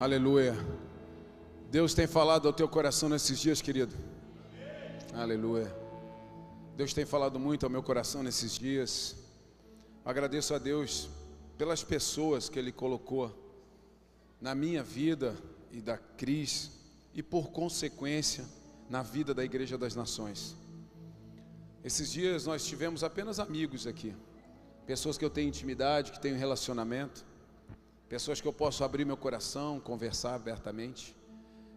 Aleluia. Deus tem falado ao teu coração nesses dias, querido. Aleluia. Deus tem falado muito ao meu coração nesses dias. Agradeço a Deus pelas pessoas que Ele colocou na minha vida e da Cris e por consequência na vida da Igreja das Nações. Esses dias nós tivemos apenas amigos aqui, pessoas que eu tenho intimidade, que tenho relacionamento, pessoas que eu posso abrir meu coração, conversar abertamente.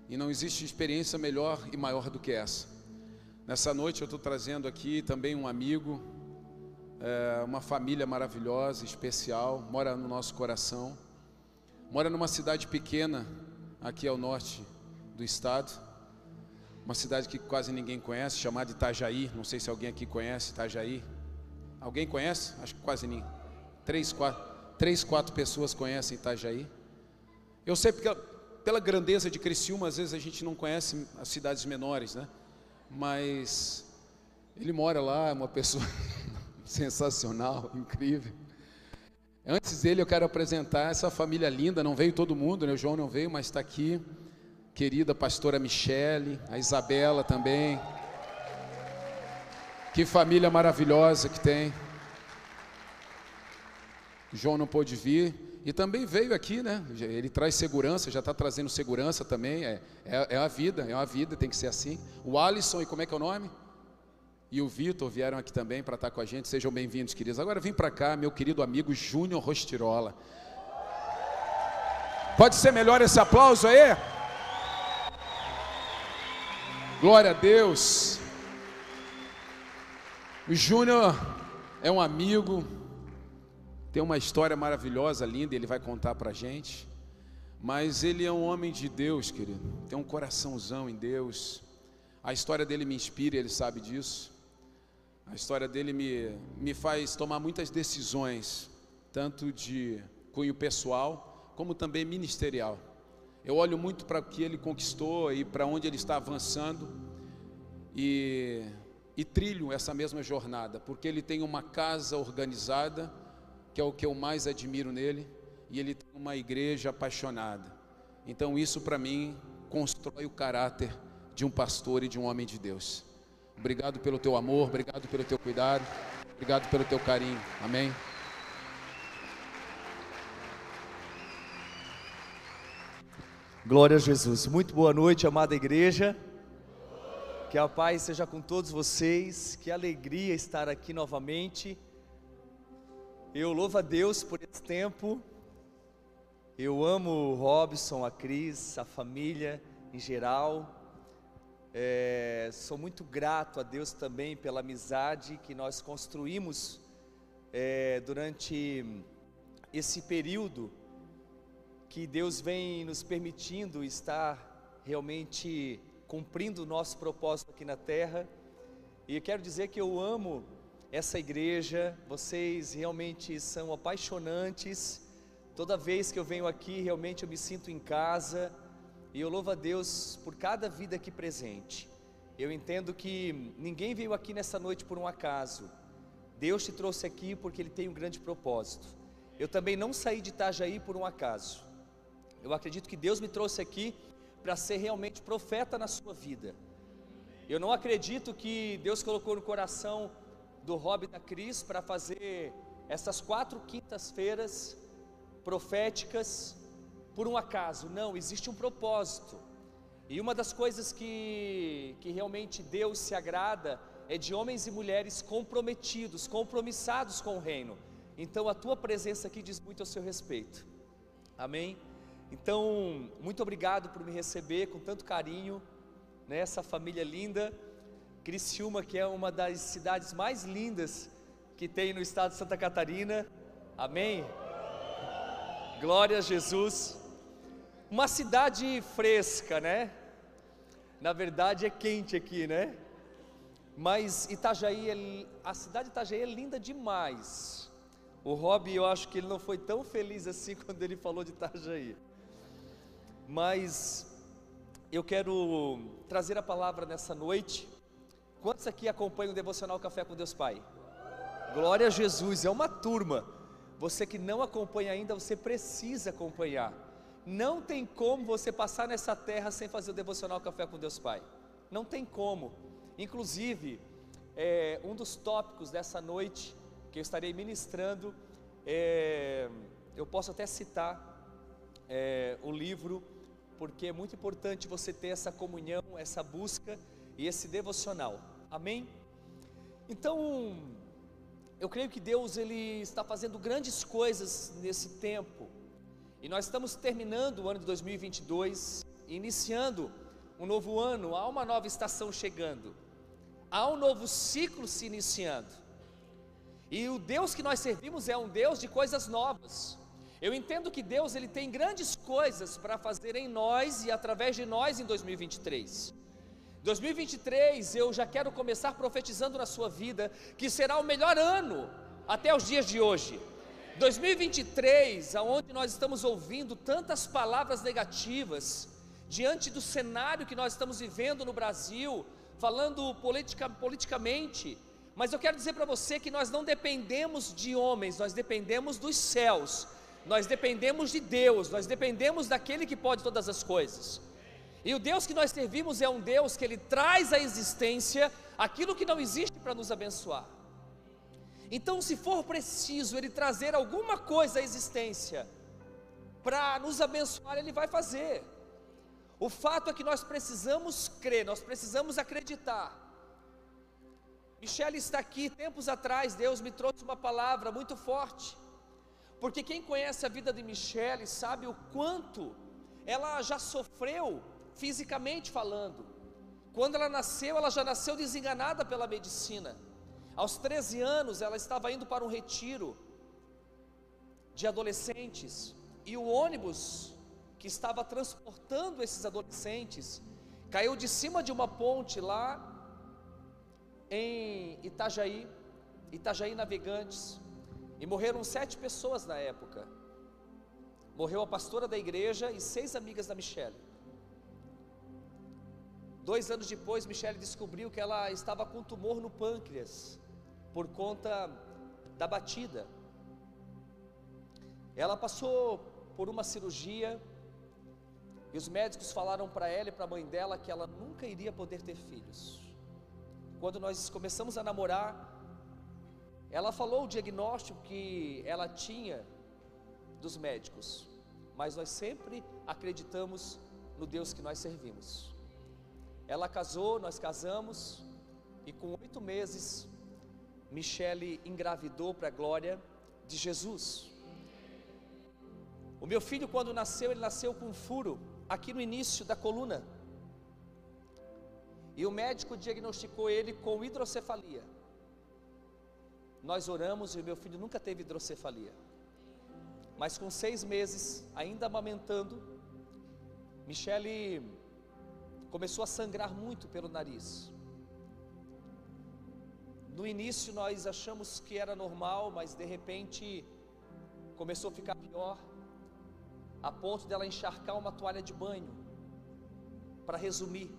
E não existe experiência melhor e maior do que essa. Nessa noite eu estou trazendo aqui também um amigo, é, uma família maravilhosa, especial, mora no nosso coração, mora numa cidade pequena aqui ao norte do estado, uma cidade que quase ninguém conhece, chamada Itajaí. Não sei se alguém aqui conhece Itajaí. Alguém conhece? Acho que quase ninguém. Três, quatro, três, quatro pessoas conhecem Itajaí. Eu sei porque pela grandeza de Criciúma, às vezes a gente não conhece as cidades menores, né? Mas ele mora lá, é uma pessoa sensacional, incrível. Antes dele, eu quero apresentar essa família linda. Não veio todo mundo, né? O João não veio, mas está aqui querida pastora Michele, a Isabela também. Que família maravilhosa que tem. João não pôde vir. E também veio aqui, né? Ele traz segurança, já está trazendo segurança também. É, é, é, a vida, é a vida, tem que ser assim. O Alisson, e como é que é o nome? E o Vitor vieram aqui também para estar com a gente. Sejam bem-vindos, queridos. Agora vem para cá, meu querido amigo Júnior Rostirola. Pode ser melhor esse aplauso aí? Glória a Deus. O Júnior é um amigo, tem uma história maravilhosa, linda, ele vai contar para a gente. Mas ele é um homem de Deus, querido. Tem um coraçãozão em Deus. A história dele me inspira, ele sabe disso. A história dele me, me faz tomar muitas decisões, tanto de cunho pessoal, como também ministerial. Eu olho muito para o que ele conquistou e para onde ele está avançando e, e trilho essa mesma jornada, porque ele tem uma casa organizada, que é o que eu mais admiro nele, e ele tem uma igreja apaixonada. Então, isso para mim constrói o caráter de um pastor e de um homem de Deus. Obrigado pelo teu amor, obrigado pelo teu cuidado, obrigado pelo teu carinho. Amém. Glória a Jesus. Muito boa noite, amada igreja. Que a paz seja com todos vocês. Que alegria estar aqui novamente. Eu louvo a Deus por esse tempo. Eu amo o Robson, a Cris, a família em geral. É, sou muito grato a Deus também pela amizade que nós construímos é, durante esse período que Deus vem nos permitindo estar realmente cumprindo o nosso propósito aqui na terra. E quero dizer que eu amo essa igreja, vocês realmente são apaixonantes. Toda vez que eu venho aqui, realmente eu me sinto em casa. E eu louvo a Deus por cada vida aqui presente. Eu entendo que ninguém veio aqui nessa noite por um acaso. Deus te trouxe aqui porque Ele tem um grande propósito. Eu também não saí de Itajaí por um acaso. Eu acredito que Deus me trouxe aqui para ser realmente profeta na sua vida. Eu não acredito que Deus colocou no coração do Rob da Cris para fazer essas quatro quintas-feiras proféticas por um acaso. Não, existe um propósito. E uma das coisas que, que realmente Deus se agrada é de homens e mulheres comprometidos, compromissados com o reino. Então a tua presença aqui diz muito ao seu respeito. Amém? Então, muito obrigado por me receber com tanto carinho, nessa né, família linda. Criciúma, que é uma das cidades mais lindas que tem no estado de Santa Catarina. Amém? Glória a Jesus. Uma cidade fresca, né? Na verdade é quente aqui, né? Mas Itajaí, é, a cidade de Itajaí é linda demais. O Rob, eu acho que ele não foi tão feliz assim quando ele falou de Itajaí mas eu quero trazer a palavra nessa noite. Quantos aqui acompanham o devocional Café com Deus Pai? Glória a Jesus, é uma turma. Você que não acompanha ainda, você precisa acompanhar. Não tem como você passar nessa terra sem fazer o devocional Café com Deus Pai. Não tem como. Inclusive, é, um dos tópicos dessa noite que eu estarei ministrando, é, eu posso até citar é, o livro, porque é muito importante você ter essa comunhão, essa busca e esse devocional. Amém? Então, eu creio que Deus ele está fazendo grandes coisas nesse tempo. E nós estamos terminando o ano de 2022, iniciando um novo ano, há uma nova estação chegando. Há um novo ciclo se iniciando. E o Deus que nós servimos é um Deus de coisas novas. Eu entendo que Deus ele tem grandes coisas para fazer em nós e através de nós em 2023. 2023 eu já quero começar profetizando na sua vida que será o melhor ano até os dias de hoje. 2023, aonde nós estamos ouvindo tantas palavras negativas diante do cenário que nós estamos vivendo no Brasil, falando politica, politicamente, mas eu quero dizer para você que nós não dependemos de homens, nós dependemos dos céus, nós dependemos de Deus, nós dependemos daquele que pode todas as coisas. E o Deus que nós servimos é um Deus que ele traz à existência aquilo que não existe para nos abençoar. Então, se for preciso ele trazer alguma coisa à existência para nos abençoar, ele vai fazer. O fato é que nós precisamos crer, nós precisamos acreditar. Michele está aqui, tempos atrás, Deus me trouxe uma palavra muito forte, porque quem conhece a vida de Michele sabe o quanto ela já sofreu fisicamente falando. Quando ela nasceu, ela já nasceu desenganada pela medicina. Aos 13 anos, ela estava indo para um retiro de adolescentes e o ônibus que estava transportando esses adolescentes caiu de cima de uma ponte lá em Itajaí, Itajaí Navegantes, e morreram sete pessoas na época. Morreu a pastora da igreja e seis amigas da Michelle. Dois anos depois, Michelle descobriu que ela estava com tumor no pâncreas, por conta da batida. Ela passou por uma cirurgia, e os médicos falaram para ela e para a mãe dela que ela nunca iria poder ter filhos. Quando nós começamos a namorar, ela falou o diagnóstico que ela tinha dos médicos, mas nós sempre acreditamos no Deus que nós servimos. Ela casou, nós casamos, e com oito meses, Michele engravidou para a glória de Jesus. O meu filho, quando nasceu, ele nasceu com um furo aqui no início da coluna. E o médico diagnosticou ele com hidrocefalia. Nós oramos e o meu filho nunca teve hidrocefalia. Mas com seis meses, ainda amamentando, Michele começou a sangrar muito pelo nariz. No início nós achamos que era normal, mas de repente começou a ficar pior, a ponto dela encharcar uma toalha de banho. Para resumir,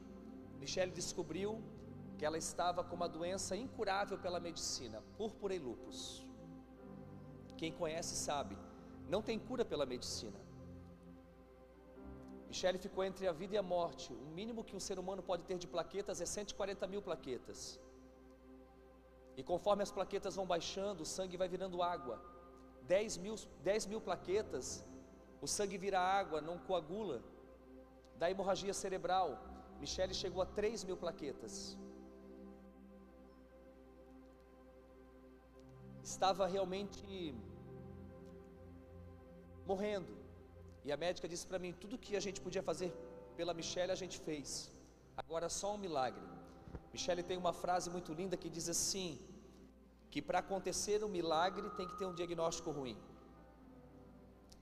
Michelle descobriu que ela estava com uma doença incurável pela medicina, púrpura e lupus. Quem conhece sabe, não tem cura pela medicina. Michele ficou entre a vida e a morte. O mínimo que um ser humano pode ter de plaquetas é 140 mil plaquetas. E conforme as plaquetas vão baixando, o sangue vai virando água. 10 mil, 10 mil plaquetas, o sangue vira água, não coagula. Da hemorragia cerebral, Michele chegou a 3 mil plaquetas. Estava realmente morrendo. E a médica disse para mim: tudo que a gente podia fazer pela Michelle a gente fez. Agora só um milagre. Michelle tem uma frase muito linda que diz assim: que para acontecer um milagre tem que ter um diagnóstico ruim.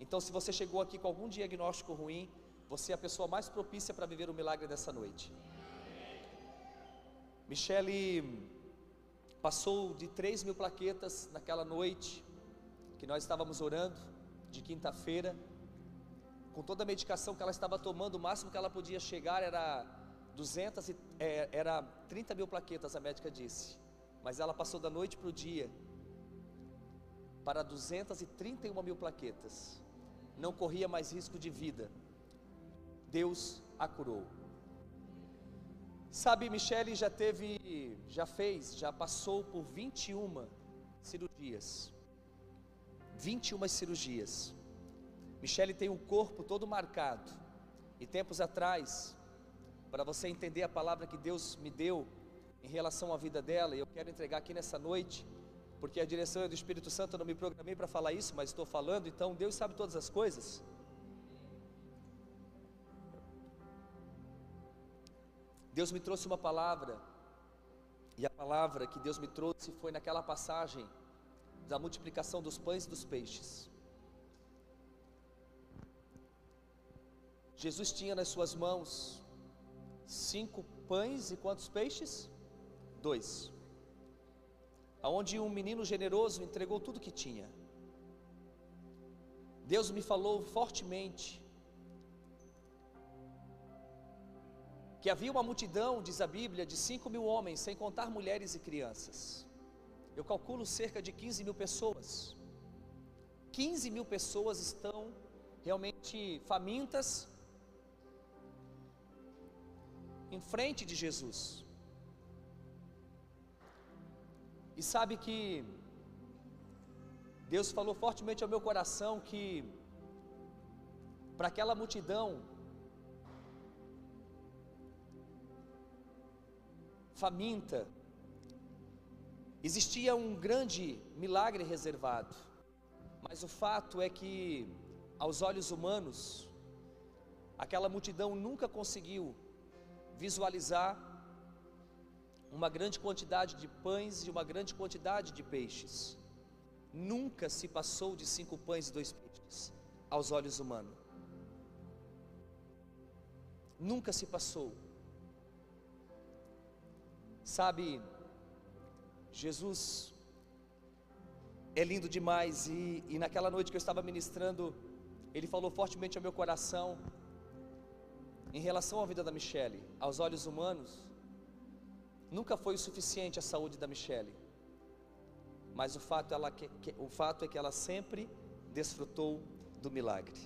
Então, se você chegou aqui com algum diagnóstico ruim, você é a pessoa mais propícia para viver o milagre dessa noite. Michele passou de 3 mil plaquetas naquela noite que nós estávamos orando, de quinta-feira com toda a medicação que ela estava tomando, o máximo que ela podia chegar era 200 e, é, era 30 mil plaquetas, a médica disse. Mas ela passou da noite para o dia para 231 mil plaquetas. não corria mais risco de vida. Deus a curou. Sabe, Michele já teve, já fez, já passou por 21 cirurgias. 21 cirurgias. Michele tem o corpo todo marcado. E tempos atrás, para você entender a palavra que Deus me deu em relação à vida dela, e eu quero entregar aqui nessa noite, porque a direção é do Espírito Santo, eu não me programei para falar isso, mas estou falando, então Deus sabe todas as coisas. Deus me trouxe uma palavra, e a palavra que Deus me trouxe foi naquela passagem da multiplicação dos pães e dos peixes. Jesus tinha nas suas mãos cinco pães e quantos peixes? Dois. Aonde um menino generoso entregou tudo que tinha. Deus me falou fortemente que havia uma multidão, diz a Bíblia, de 5 mil homens, sem contar mulheres e crianças. Eu calculo cerca de 15 mil pessoas. 15 mil pessoas estão realmente famintas em frente de Jesus. E sabe que Deus falou fortemente ao meu coração que para aquela multidão faminta, existia um grande milagre reservado, mas o fato é que, aos olhos humanos, aquela multidão nunca conseguiu visualizar uma grande quantidade de pães e uma grande quantidade de peixes. Nunca se passou de cinco pães e dois peixes aos olhos humanos. Nunca se passou. Sabe, Jesus é lindo demais e, e naquela noite que eu estava ministrando, ele falou fortemente ao meu coração em relação à vida da Michelle, aos olhos humanos, nunca foi o suficiente a saúde da Michelle, mas o fato, ela, que, que, o fato é que ela sempre desfrutou do milagre.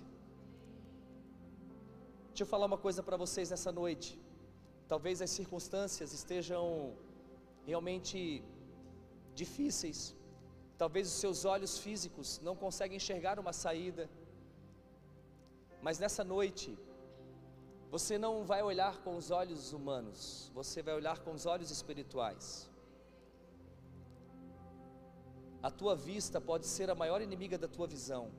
Deixa eu falar uma coisa para vocês nessa noite. Talvez as circunstâncias estejam realmente difíceis. Talvez os seus olhos físicos não conseguem enxergar uma saída. Mas nessa noite, você não vai olhar com os olhos humanos, você vai olhar com os olhos espirituais. A tua vista pode ser a maior inimiga da tua visão.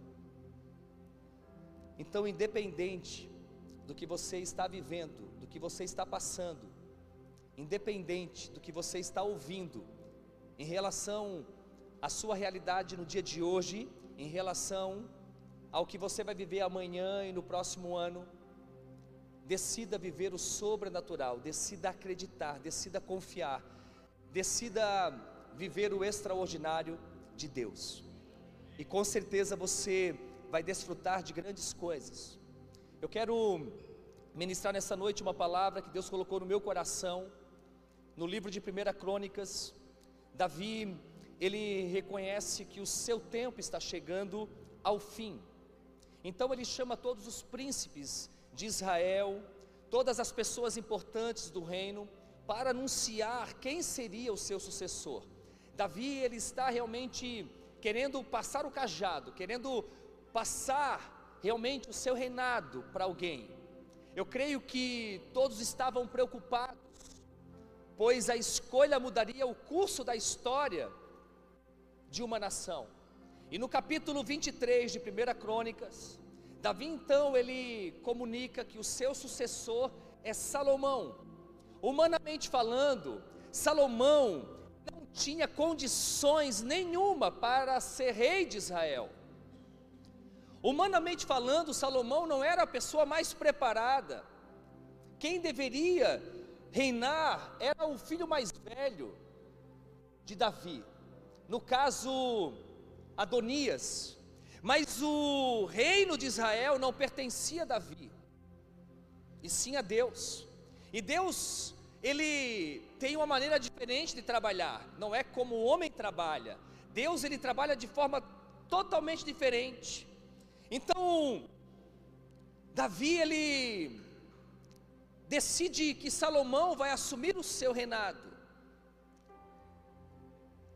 Então, independente do que você está vivendo, do que você está passando, independente do que você está ouvindo, em relação à sua realidade no dia de hoje, em relação ao que você vai viver amanhã e no próximo ano, decida viver o sobrenatural, decida acreditar, decida confiar, decida viver o extraordinário de Deus. E com certeza você vai desfrutar de grandes coisas. Eu quero ministrar nessa noite uma palavra que Deus colocou no meu coração, no livro de 1 Crônicas. Davi, ele reconhece que o seu tempo está chegando ao fim. Então ele chama todos os príncipes de Israel, todas as pessoas importantes do reino, para anunciar quem seria o seu sucessor. Davi, ele está realmente querendo passar o cajado, querendo passar realmente o seu reinado para alguém. Eu creio que todos estavam preocupados, pois a escolha mudaria o curso da história de uma nação. E no capítulo 23 de 1 Crônicas, Davi então ele comunica que o seu sucessor é Salomão. Humanamente falando, Salomão não tinha condições nenhuma para ser rei de Israel. Humanamente falando, Salomão não era a pessoa mais preparada. Quem deveria reinar era o filho mais velho de Davi. No caso, Adonias. Mas o reino de Israel não pertencia a Davi, e sim a Deus. E Deus, ele tem uma maneira diferente de trabalhar, não é como o homem trabalha. Deus ele trabalha de forma totalmente diferente. Então, Davi ele decide que Salomão vai assumir o seu reinado.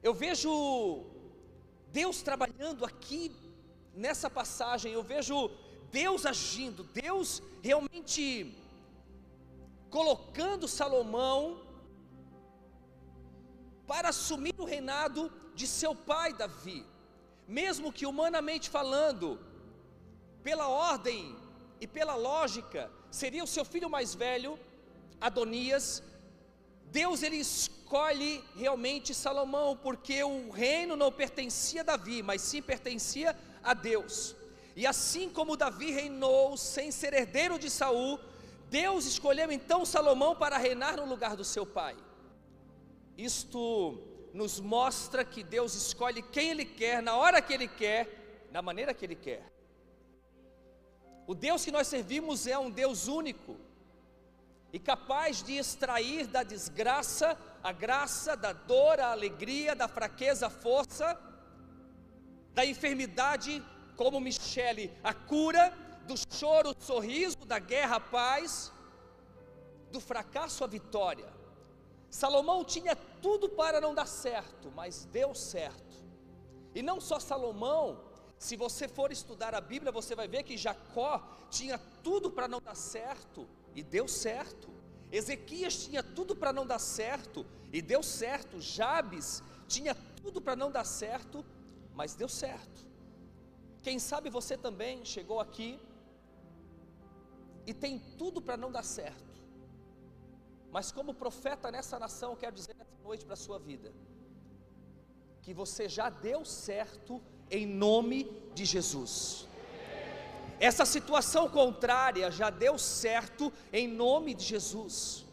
Eu vejo Deus trabalhando aqui nessa passagem, eu vejo Deus agindo, Deus realmente colocando Salomão para assumir o reinado de seu pai Davi, mesmo que humanamente falando, pela ordem e pela lógica, seria o seu filho mais velho, Adonias. Deus ele escolhe realmente Salomão, porque o reino não pertencia a Davi, mas sim pertencia a Deus. E assim como Davi reinou sem ser herdeiro de Saul, Deus escolheu então Salomão para reinar no lugar do seu pai. Isto nos mostra que Deus escolhe quem Ele quer, na hora que Ele quer, da maneira que Ele quer. O Deus que nós servimos é um Deus único e capaz de extrair da desgraça a graça, da dor, a alegria, da fraqueza, a força, da enfermidade, como Michele, a cura, do choro, o sorriso, da guerra, a paz, do fracasso, a vitória. Salomão tinha tudo para não dar certo, mas deu certo. E não só Salomão, se você for estudar a Bíblia, você vai ver que Jacó tinha tudo para não dar certo e deu certo. Ezequias tinha tudo para não dar certo e deu certo. Jabes tinha tudo para não dar certo, mas deu certo. Quem sabe você também chegou aqui e tem tudo para não dar certo. Mas como profeta nessa nação, eu quero dizer nessa noite para a sua vida que você já deu certo em nome de Jesus. Essa situação contrária já deu certo em nome de Jesus.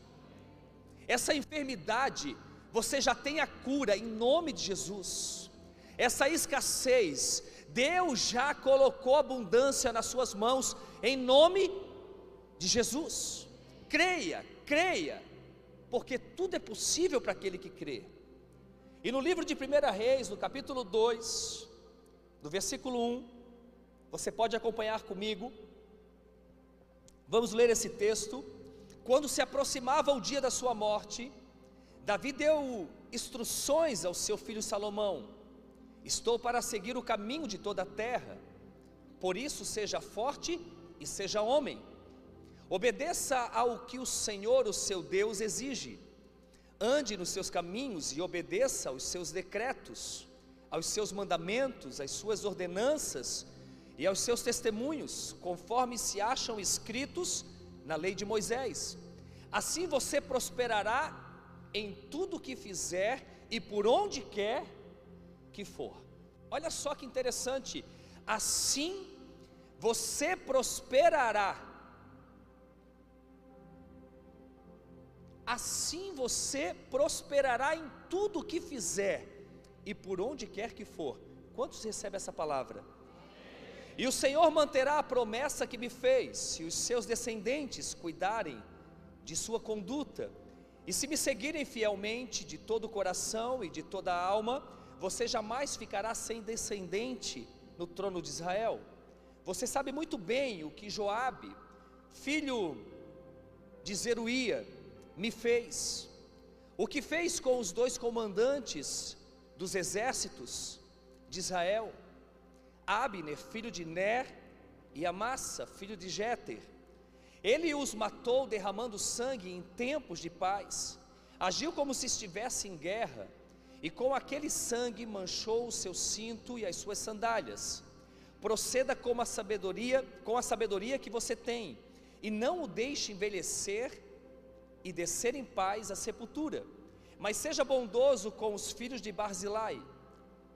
Essa enfermidade, você já tem a cura em nome de Jesus. Essa escassez, Deus já colocou abundância nas suas mãos em nome de Jesus. Creia, creia, porque tudo é possível para aquele que crê. E no livro de 1 Reis, no capítulo 2, no versículo 1, você pode acompanhar comigo. Vamos ler esse texto. Quando se aproximava o dia da sua morte, Davi deu instruções ao seu filho Salomão: Estou para seguir o caminho de toda a terra, por isso seja forte e seja homem. Obedeça ao que o Senhor, o seu Deus, exige. Ande nos seus caminhos e obedeça aos seus decretos aos seus mandamentos, às suas ordenanças e aos seus testemunhos, conforme se acham escritos na lei de Moisés. Assim você prosperará em tudo que fizer e por onde quer que for. Olha só que interessante. Assim você prosperará. Assim você prosperará em tudo que fizer e por onde quer que for. Quantos recebem essa palavra? E o Senhor manterá a promessa que me fez, se os seus descendentes cuidarem de sua conduta, e se me seguirem fielmente de todo o coração e de toda a alma, você jamais ficará sem descendente no trono de Israel. Você sabe muito bem o que Joabe, filho de Zeruia, me fez. O que fez com os dois comandantes dos exércitos de Israel, Abner, filho de Ner, e Amassa, filho de Jéter. Ele os matou derramando sangue em tempos de paz. Agiu como se estivesse em guerra, e com aquele sangue manchou o seu cinto e as suas sandálias. Proceda com a sabedoria, com a sabedoria que você tem, e não o deixe envelhecer e descer em paz à sepultura mas seja bondoso com os filhos de Barzilai,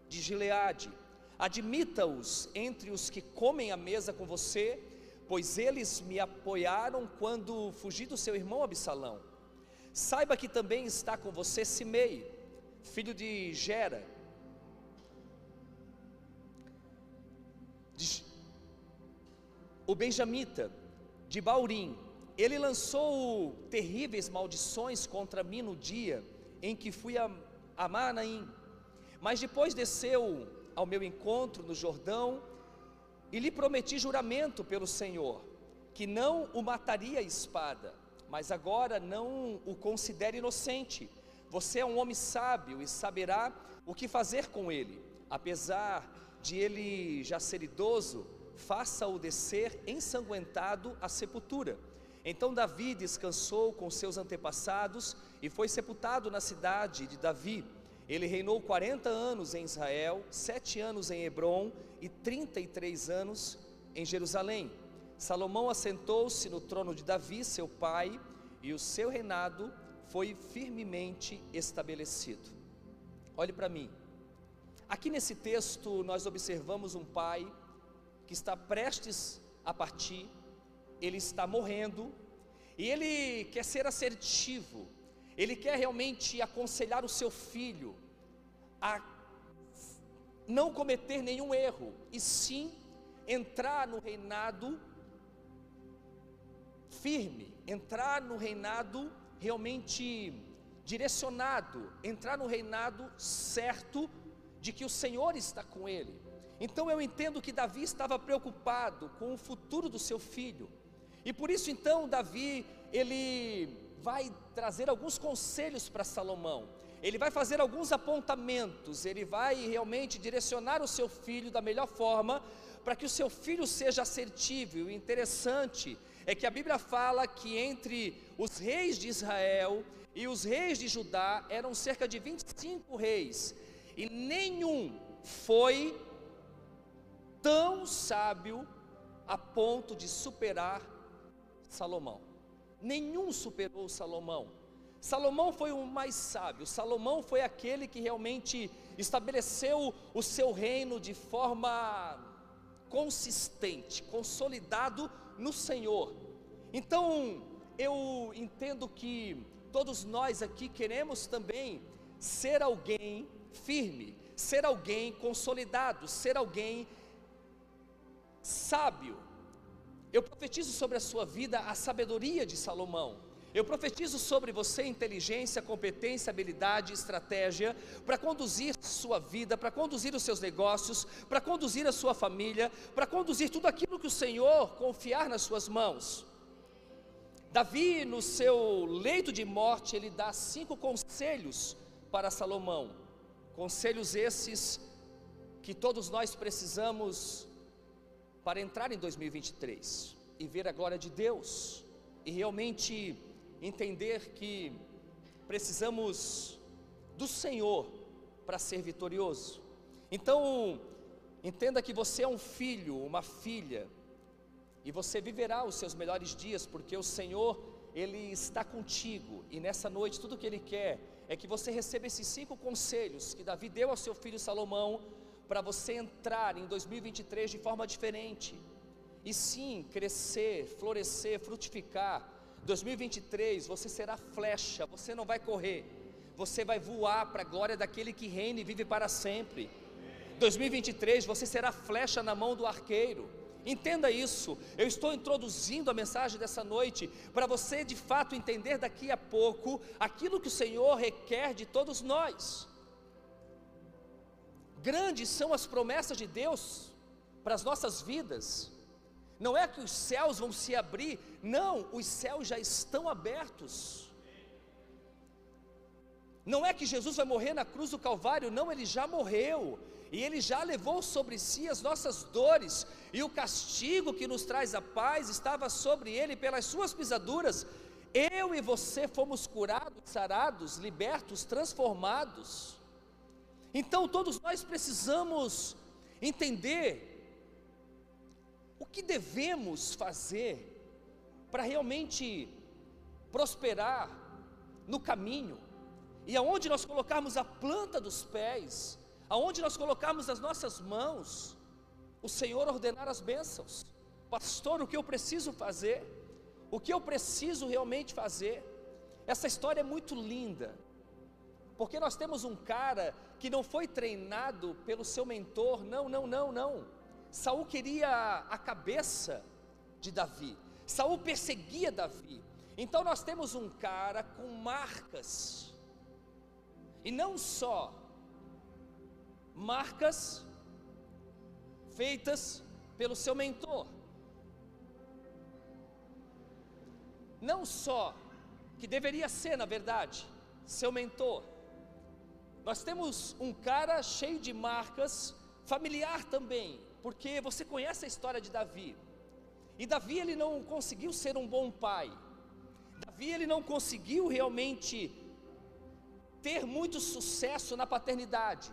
de Gileade. Admita-os entre os que comem a mesa com você, pois eles me apoiaram quando fugi do seu irmão Absalão. Saiba que também está com você Simei, filho de Gera, de, o benjamita de Baurim. Ele lançou terríveis maldições contra mim no dia em que fui a, a Manaim, mas depois desceu ao meu encontro no Jordão E lhe prometi juramento pelo Senhor, que não o mataria a espada, mas agora não o considere inocente. Você é um homem sábio e saberá o que fazer com ele. Apesar de ele já ser idoso, faça-o descer ensanguentado à sepultura. Então Davi descansou com seus antepassados e foi sepultado na cidade de Davi. Ele reinou 40 anos em Israel, sete anos em Hebron e 33 anos em Jerusalém. Salomão assentou-se no trono de Davi, seu pai, e o seu reinado foi firmemente estabelecido. Olhe para mim. Aqui nesse texto nós observamos um pai que está prestes a partir, ele está morrendo, e ele quer ser assertivo, ele quer realmente aconselhar o seu filho a não cometer nenhum erro, e sim entrar no reinado firme, entrar no reinado realmente direcionado, entrar no reinado certo de que o Senhor está com ele. Então eu entendo que Davi estava preocupado com o futuro do seu filho. E por isso então Davi, ele vai trazer alguns conselhos para Salomão. Ele vai fazer alguns apontamentos, ele vai realmente direcionar o seu filho da melhor forma para que o seu filho seja assertivo. E interessante é que a Bíblia fala que entre os reis de Israel e os reis de Judá eram cerca de 25 reis, e nenhum foi tão sábio a ponto de superar Salomão. Nenhum superou Salomão. Salomão foi o mais sábio, Salomão foi aquele que realmente estabeleceu o seu reino de forma consistente, consolidado no Senhor. Então, eu entendo que todos nós aqui queremos também ser alguém firme, ser alguém consolidado, ser alguém sábio. Eu profetizo sobre a sua vida a sabedoria de Salomão. Eu profetizo sobre você inteligência, competência, habilidade, estratégia para conduzir sua vida, para conduzir os seus negócios, para conduzir a sua família, para conduzir tudo aquilo que o Senhor confiar nas suas mãos. Davi, no seu leito de morte, ele dá cinco conselhos para Salomão. Conselhos esses que todos nós precisamos para entrar em 2023 e ver a glória de Deus e realmente entender que precisamos do Senhor para ser vitorioso. Então, entenda que você é um filho, uma filha, e você viverá os seus melhores dias, porque o Senhor, Ele está contigo, e nessa noite tudo que Ele quer é que você receba esses cinco conselhos que Davi deu ao seu filho Salomão, para você entrar em 2023 de forma diferente, e sim crescer, florescer, frutificar. 2023 você será flecha, você não vai correr, você vai voar para a glória daquele que reina e vive para sempre. 2023 você será flecha na mão do arqueiro. Entenda isso. Eu estou introduzindo a mensagem dessa noite para você de fato entender daqui a pouco aquilo que o Senhor requer de todos nós. Grandes são as promessas de Deus para as nossas vidas. Não é que os céus vão se abrir, não, os céus já estão abertos. Não é que Jesus vai morrer na cruz do Calvário, não, ele já morreu e Ele já levou sobre si as nossas dores, e o castigo que nos traz a paz estava sobre Ele pelas Suas pisaduras. Eu e você fomos curados, sarados, libertos, transformados. Então todos nós precisamos entender o que devemos fazer para realmente prosperar no caminho, e aonde nós colocarmos a planta dos pés, aonde nós colocamos as nossas mãos, o Senhor ordenar as bênçãos. Pastor, o que eu preciso fazer? O que eu preciso realmente fazer? Essa história é muito linda, porque nós temos um cara que não foi treinado pelo seu mentor, não, não, não, não. Saul queria a cabeça de Davi. Saul perseguia Davi. Então nós temos um cara com marcas. E não só marcas feitas pelo seu mentor. Não só que deveria ser, na verdade, seu mentor. Nós temos um cara cheio de marcas, familiar também, porque você conhece a história de Davi. E Davi ele não conseguiu ser um bom pai. Davi ele não conseguiu realmente ter muito sucesso na paternidade.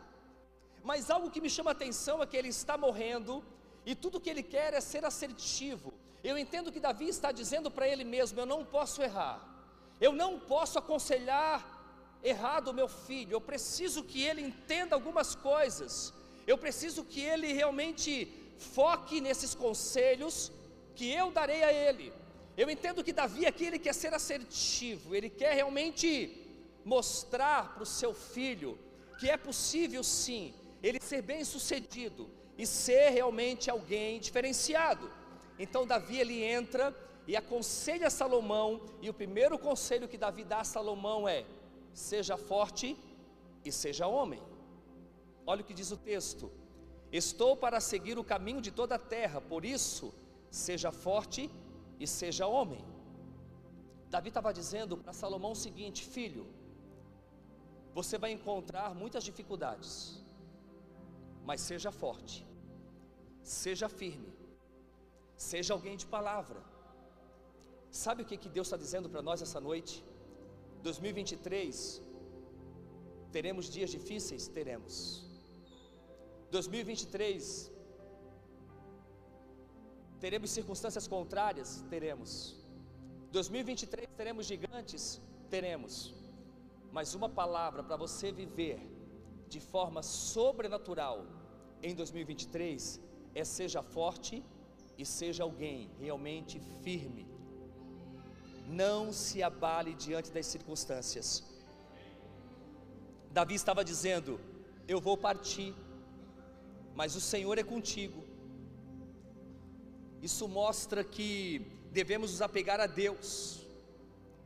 Mas algo que me chama a atenção é que ele está morrendo e tudo que ele quer é ser assertivo. Eu entendo que Davi está dizendo para ele mesmo: eu não posso errar. Eu não posso aconselhar errado o meu filho. Eu preciso que ele entenda algumas coisas. Eu preciso que ele realmente foque nesses conselhos que eu darei a ele. Eu entendo que Davi aqui ele quer ser assertivo, ele quer realmente mostrar para o seu filho que é possível sim ele ser bem sucedido e ser realmente alguém diferenciado. Então Davi ele entra e aconselha Salomão, e o primeiro conselho que Davi dá a Salomão é: seja forte e seja homem. Olha o que diz o texto: Estou para seguir o caminho de toda a terra, por isso, seja forte e seja homem. Davi estava dizendo para Salomão o seguinte: Filho, você vai encontrar muitas dificuldades, mas seja forte, seja firme, seja alguém de palavra. Sabe o que, que Deus está dizendo para nós essa noite? 2023, teremos dias difíceis? Teremos. 2023, teremos circunstâncias contrárias? Teremos. 2023, teremos gigantes? Teremos. Mas uma palavra para você viver de forma sobrenatural em 2023 é seja forte e seja alguém realmente firme. Não se abale diante das circunstâncias. Davi estava dizendo: Eu vou partir, mas o Senhor é contigo. Isso mostra que devemos nos apegar a Deus.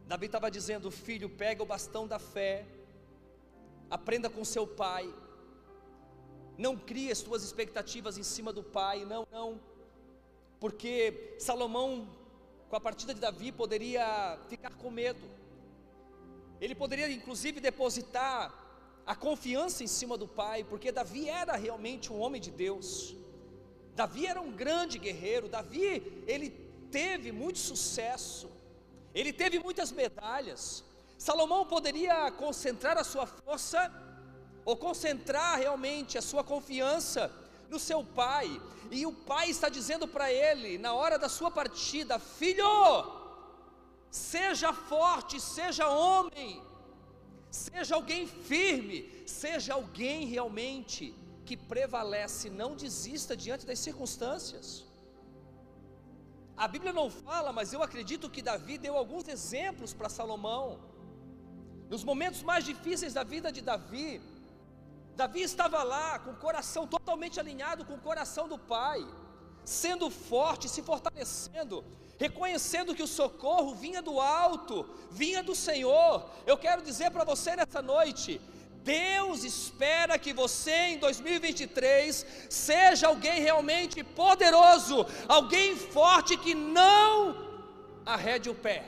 Davi estava dizendo: Filho, pega o bastão da fé, aprenda com seu pai, não crie as suas expectativas em cima do pai, não, não, porque Salomão, com a partida de Davi, poderia ficar com medo, ele poderia inclusive depositar a confiança em cima do pai, porque Davi era realmente um homem de Deus. Davi era um grande guerreiro, Davi, ele teve muito sucesso, ele teve muitas medalhas. Salomão poderia concentrar a sua força, ou concentrar realmente a sua confiança no seu pai, e o pai está dizendo para ele, na hora da sua partida: Filho, seja forte, seja homem, seja alguém firme, seja alguém realmente que prevalece, não desista diante das circunstâncias. A Bíblia não fala, mas eu acredito que Davi deu alguns exemplos para Salomão. Nos momentos mais difíceis da vida de Davi, Davi estava lá com o coração totalmente alinhado com o coração do pai, sendo forte, se fortalecendo, reconhecendo que o socorro vinha do alto, vinha do Senhor. Eu quero dizer para você nessa noite: Deus espera que você em 2023 seja alguém realmente poderoso, alguém forte que não arrede o pé,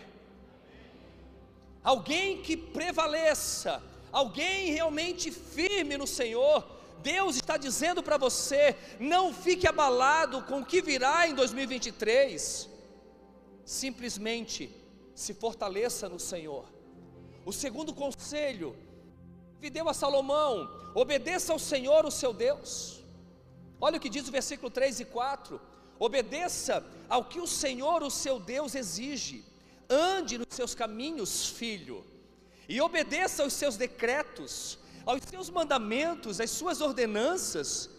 alguém que prevaleça, alguém realmente firme no Senhor. Deus está dizendo para você: não fique abalado com o que virá em 2023, simplesmente se fortaleça no Senhor. O segundo conselho deu a Salomão: obedeça ao Senhor, o seu Deus. Olha o que diz o versículo 3 e 4: obedeça ao que o Senhor, o seu Deus, exige, ande nos seus caminhos, filho, e obedeça aos seus decretos, aos seus mandamentos, às suas ordenanças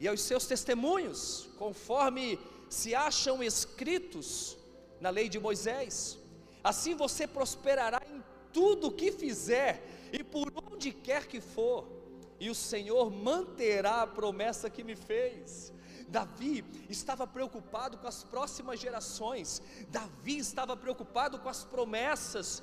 e aos seus testemunhos, conforme se acham escritos na lei de Moisés. Assim você prosperará em tudo o que fizer e por onde quer que for, e o Senhor manterá a promessa que me fez. Davi estava preocupado com as próximas gerações, Davi estava preocupado com as promessas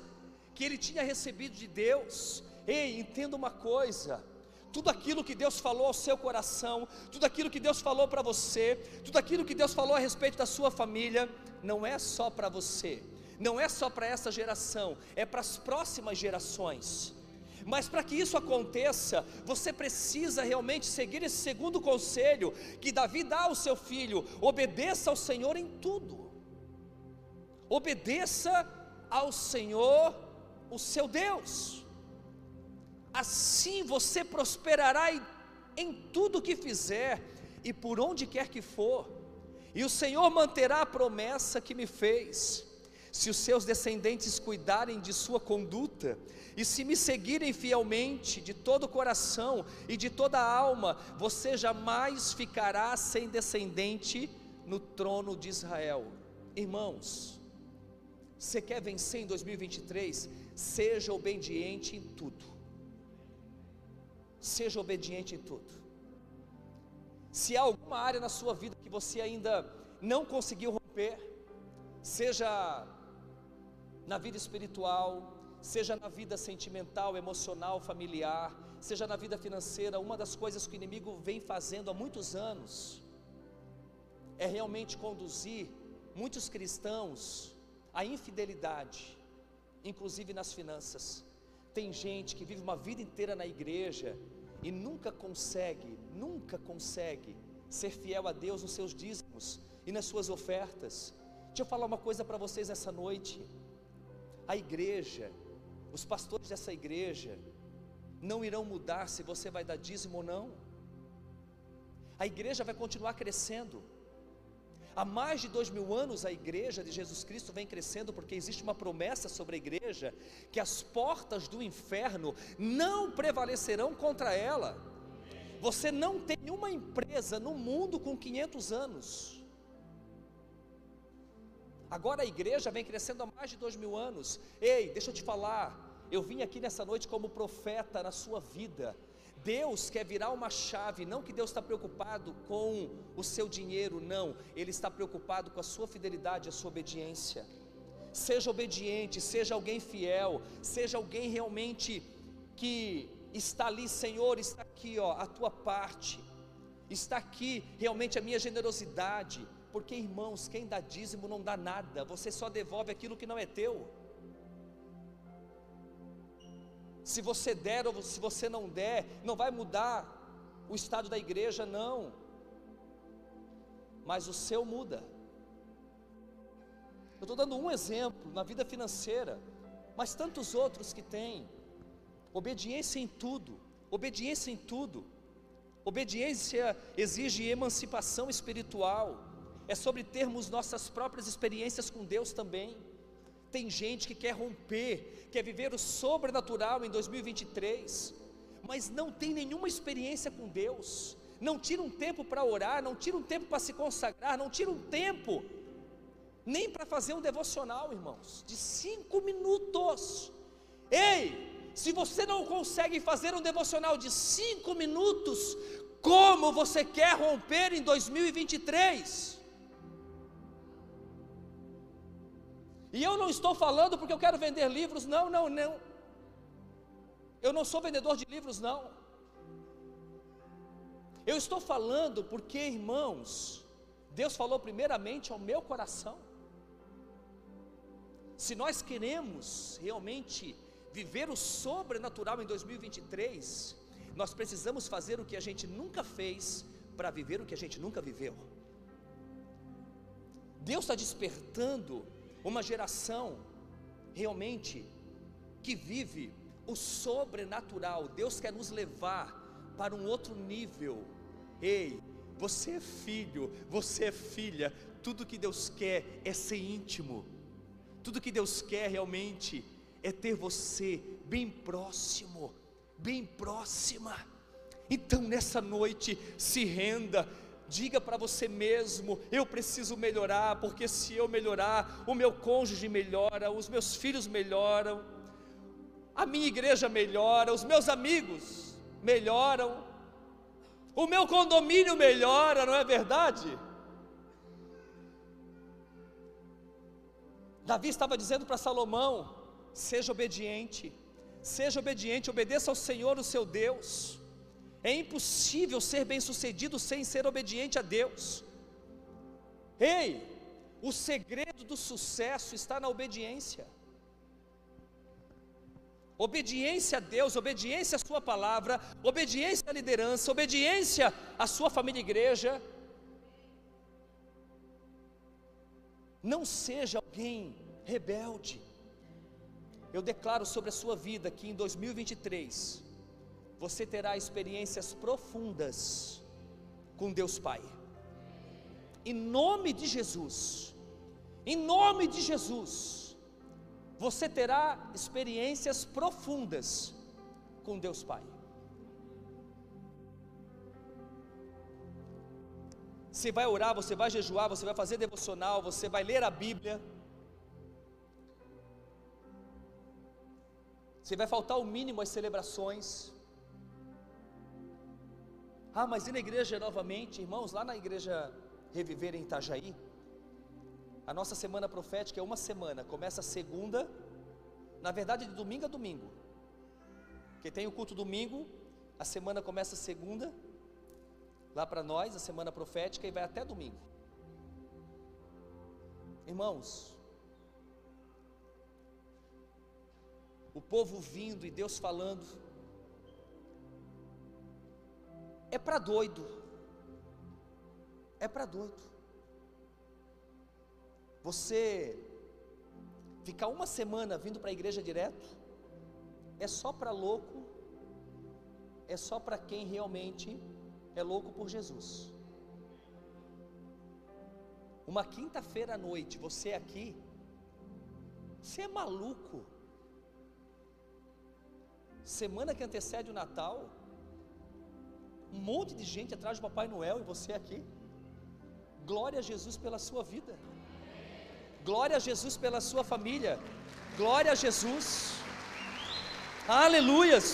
que ele tinha recebido de Deus. Ei, entenda uma coisa: tudo aquilo que Deus falou ao seu coração, tudo aquilo que Deus falou para você, tudo aquilo que Deus falou a respeito da sua família, não é só para você, não é só para essa geração, é para as próximas gerações. Mas para que isso aconteça, você precisa realmente seguir esse segundo conselho que Davi dá ao seu filho: obedeça ao Senhor em tudo. Obedeça ao Senhor, o seu Deus. Assim você prosperará em, em tudo que fizer e por onde quer que for. E o Senhor manterá a promessa que me fez. Se os seus descendentes cuidarem de sua conduta e se me seguirem fielmente de todo o coração e de toda a alma, você jamais ficará sem descendente no trono de Israel. Irmãos, você quer vencer em 2023? Seja obediente em tudo. Seja obediente em tudo. Se há alguma área na sua vida que você ainda não conseguiu romper, seja na vida espiritual, seja na vida sentimental, emocional, familiar, seja na vida financeira, uma das coisas que o inimigo vem fazendo há muitos anos é realmente conduzir muitos cristãos à infidelidade, inclusive nas finanças. Tem gente que vive uma vida inteira na igreja e nunca consegue, nunca consegue ser fiel a Deus nos seus dízimos e nas suas ofertas. Deixa eu falar uma coisa para vocês essa noite. A igreja os pastores dessa igreja não irão mudar se você vai dar dízimo ou não. A igreja vai continuar crescendo. Há mais de dois mil anos a igreja de Jesus Cristo vem crescendo porque existe uma promessa sobre a igreja que as portas do inferno não prevalecerão contra ela. Você não tem uma empresa no mundo com 500 anos. Agora a igreja vem crescendo há mais de dois mil anos. Ei, deixa eu te falar. Eu vim aqui nessa noite como profeta na sua vida. Deus quer virar uma chave, não que Deus está preocupado com o seu dinheiro, não, Ele está preocupado com a sua fidelidade, a sua obediência. Seja obediente, seja alguém fiel, seja alguém realmente que está ali, Senhor, está aqui, ó, a tua parte, está aqui realmente a minha generosidade, porque irmãos, quem dá dízimo não dá nada, você só devolve aquilo que não é teu. Se você der ou se você não der, não vai mudar o estado da igreja, não. Mas o seu muda. Eu estou dando um exemplo na vida financeira, mas tantos outros que tem. Obediência em tudo, obediência em tudo. Obediência exige emancipação espiritual é sobre termos nossas próprias experiências com Deus também. Tem gente que quer romper, quer viver o sobrenatural em 2023, mas não tem nenhuma experiência com Deus, não tira um tempo para orar, não tira um tempo para se consagrar, não tira um tempo nem para fazer um devocional, irmãos, de cinco minutos. Ei, se você não consegue fazer um devocional de cinco minutos, como você quer romper em 2023? E eu não estou falando porque eu quero vender livros, não, não, não. Eu não sou vendedor de livros, não. Eu estou falando porque, irmãos, Deus falou primeiramente ao meu coração. Se nós queremos realmente viver o sobrenatural em 2023, nós precisamos fazer o que a gente nunca fez para viver o que a gente nunca viveu. Deus está despertando uma geração realmente que vive o sobrenatural. Deus quer nos levar para um outro nível. Ei, você é filho, você é filha. Tudo que Deus quer é ser íntimo. Tudo que Deus quer realmente é ter você bem próximo, bem próxima. Então nessa noite se renda, Diga para você mesmo: eu preciso melhorar, porque se eu melhorar, o meu cônjuge melhora, os meus filhos melhoram, a minha igreja melhora, os meus amigos melhoram, o meu condomínio melhora, não é verdade? Davi estava dizendo para Salomão: seja obediente, seja obediente, obedeça ao Senhor, o seu Deus. É impossível ser bem-sucedido sem ser obediente a Deus. Ei, o segredo do sucesso está na obediência. Obediência a Deus, obediência à Sua palavra, obediência à liderança, obediência à sua família e igreja. Não seja alguém rebelde. Eu declaro sobre a sua vida que em 2023 você terá experiências profundas com Deus Pai. Em nome de Jesus. Em nome de Jesus. Você terá experiências profundas com Deus Pai. Você vai orar, você vai jejuar, você vai fazer devocional, você vai ler a Bíblia. Você vai faltar o mínimo às celebrações. Ah, mas e na igreja novamente, irmãos, lá na igreja Reviver em Itajaí, a nossa semana profética é uma semana, começa segunda, na verdade de domingo a domingo. Porque tem o culto domingo, a semana começa segunda, lá para nós, a semana profética, e vai até domingo. Irmãos, o povo vindo e Deus falando, é para doido, é para doido. Você ficar uma semana vindo para a igreja direto, é só para louco, é só para quem realmente é louco por Jesus. Uma quinta-feira à noite, você aqui, você é maluco. Semana que antecede o Natal, um monte de gente atrás do Papai Noel e você aqui. Glória a Jesus pela sua vida. Glória a Jesus pela sua família. Glória a Jesus. Aleluias.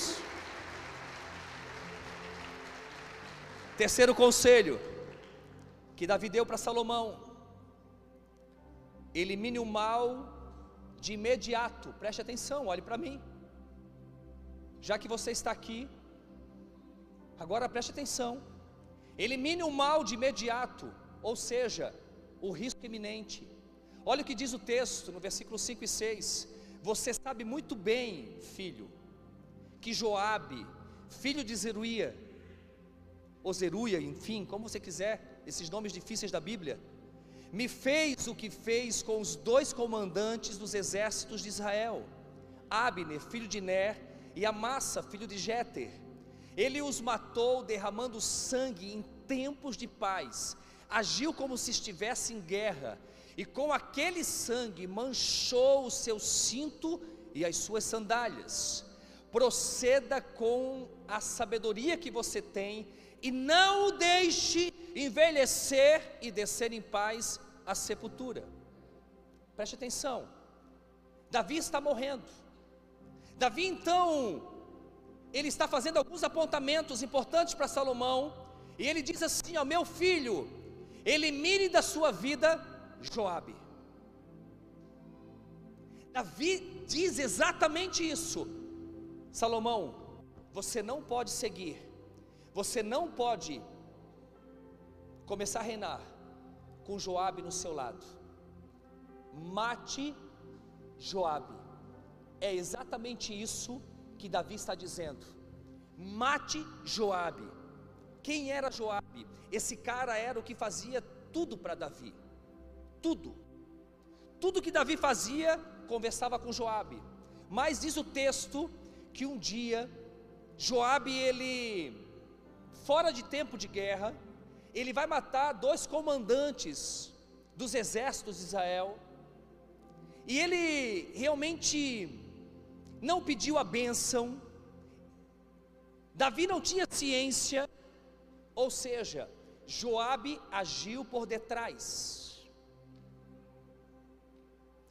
Terceiro conselho que Davi deu para Salomão: elimine o mal de imediato. Preste atenção, olhe para mim. Já que você está aqui, agora preste atenção. Elimine o mal de imediato, ou seja, o risco iminente. Olha o que diz o texto no versículo 5 e 6. Você sabe muito bem, filho, que Joabe, filho de Zeruia, ou Zeruia, enfim, como você quiser, esses nomes difíceis da Bíblia, me fez o que fez com os dois comandantes dos exércitos de Israel, Abner, filho de Ner, e Amassa, filho de Jeter. Ele os matou derramando sangue em tempos de paz, agiu como se estivesse em guerra, e com aquele sangue manchou o seu cinto e as suas sandálias. Proceda com a sabedoria que você tem e não o deixe envelhecer e descer em paz à sepultura. Preste atenção. Davi está morrendo. Davi então, ele está fazendo alguns apontamentos importantes para Salomão, e ele diz assim: ó, meu filho, elimine da sua vida Joabe. Davi diz exatamente isso. Salomão, você não pode seguir você não pode começar a reinar com Joabe no seu lado. Mate Joabe. É exatamente isso que Davi está dizendo. Mate Joabe. Quem era Joabe? Esse cara era o que fazia tudo para Davi. Tudo. Tudo que Davi fazia, conversava com Joabe. Mas diz o texto que um dia Joabe ele fora de tempo de guerra, ele vai matar dois comandantes dos exércitos de Israel, e ele realmente não pediu a bênção, Davi não tinha ciência, ou seja, Joabe agiu por detrás.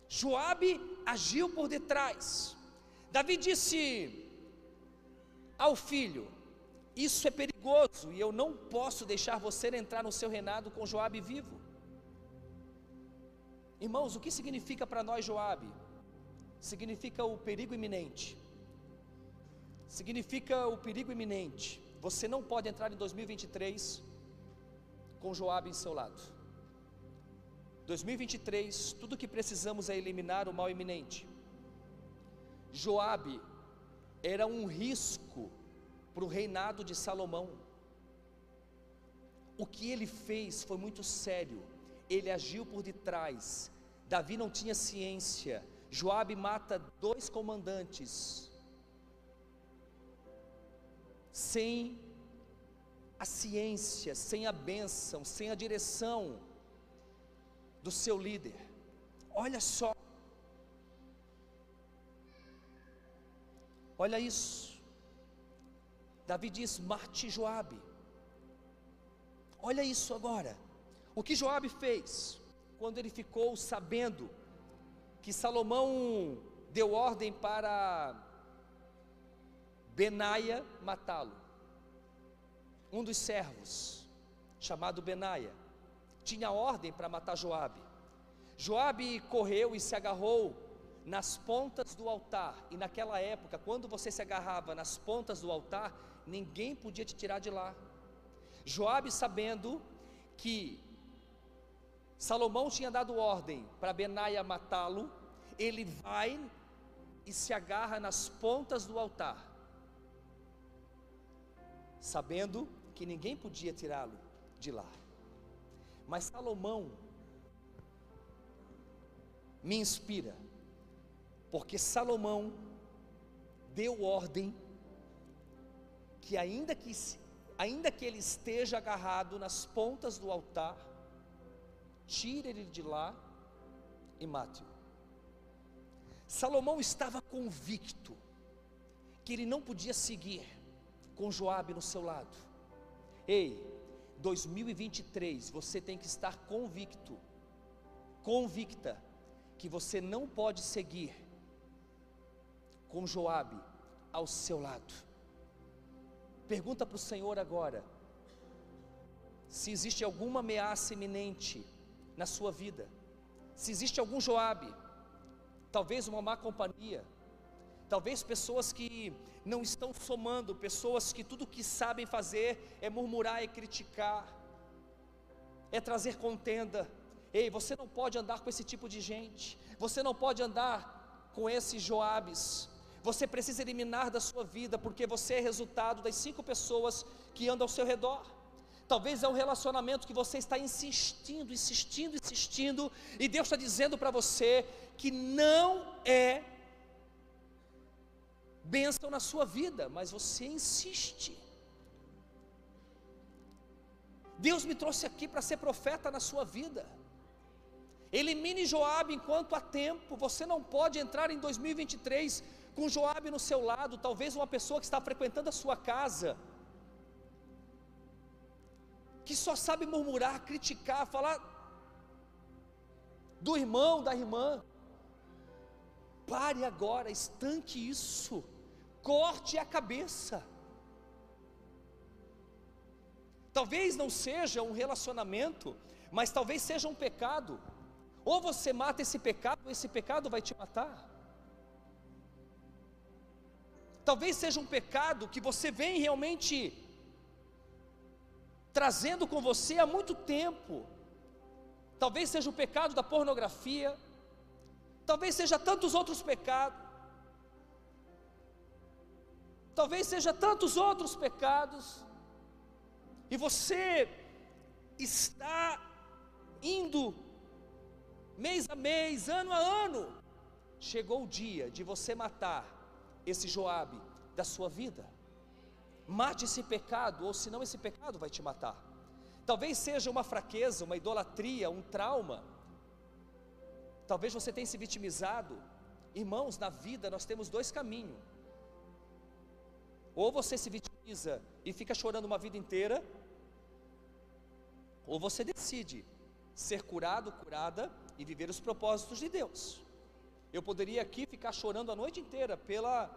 Joabe agiu por detrás. Davi disse ao filho: isso é perigoso e eu não posso deixar você entrar no seu reinado com Joabe vivo. Irmãos, o que significa para nós Joabe? Significa o perigo iminente. Significa o perigo iminente. você não pode entrar em 2023 com Joabe em seu lado. 2023, tudo que precisamos é eliminar o mal iminente. Joabe era um risco para o reinado de Salomão. O que ele fez foi muito sério. Ele agiu por detrás. Davi não tinha ciência. Joabe mata dois comandantes sem a ciência, sem a bênção, sem a direção do seu líder. Olha só. Olha isso. Davi diz: mate Joabe. Olha isso agora. O que Joabe fez quando ele ficou sabendo que Salomão deu ordem para Benaia matá-lo. Um dos servos, chamado Benaia, tinha ordem para matar Joabe. Joabe correu e se agarrou nas pontas do altar. E naquela época, quando você se agarrava nas pontas do altar, ninguém podia te tirar de lá. Joabe sabendo que Salomão tinha dado ordem para Benaia matá-lo, ele vai e se agarra nas pontas do altar, sabendo que ninguém podia tirá-lo de lá. Mas Salomão me inspira, porque Salomão deu ordem que ainda que ainda que ele esteja agarrado nas pontas do altar, tire ele de lá e mate-o. Salomão estava convicto que ele não podia seguir com Joabe no seu lado. Ei, 2023, você tem que estar convicto, convicta que você não pode seguir com Joabe ao seu lado. Pergunta para o Senhor agora: se existe alguma ameaça iminente na sua vida, se existe algum Joabe, talvez uma má companhia, talvez pessoas que não estão somando, pessoas que tudo que sabem fazer é murmurar e criticar, é trazer contenda. Ei, você não pode andar com esse tipo de gente, você não pode andar com esses Joabes, você precisa eliminar da sua vida, porque você é resultado das cinco pessoas que andam ao seu redor. Talvez é um relacionamento que você está insistindo, insistindo, insistindo, e Deus está dizendo para você que não é bênção na sua vida, mas você insiste. Deus me trouxe aqui para ser profeta na sua vida. Elimine Joabe enquanto há tempo. Você não pode entrar em 2023 com Joabe no seu lado, talvez uma pessoa que está frequentando a sua casa, que só sabe murmurar, criticar, falar do irmão, da irmã. Pare agora, estanque isso, corte a cabeça. Talvez não seja um relacionamento, mas talvez seja um pecado. Ou você mata esse pecado, ou esse pecado vai te matar. Talvez seja um pecado que você vem realmente trazendo com você há muito tempo. Talvez seja o pecado da pornografia, talvez seja tantos outros pecados, talvez seja tantos outros pecados, e você está indo mês a mês, ano a ano, chegou o dia de você matar esse Joabe da sua vida. Mate esse pecado, ou senão esse pecado vai te matar. Talvez seja uma fraqueza, uma idolatria, um trauma. Talvez você tenha se vitimizado. Irmãos, na vida nós temos dois caminhos. Ou você se vitimiza e fica chorando uma vida inteira, ou você decide ser curado, curada e viver os propósitos de Deus. Eu poderia aqui ficar chorando a noite inteira pela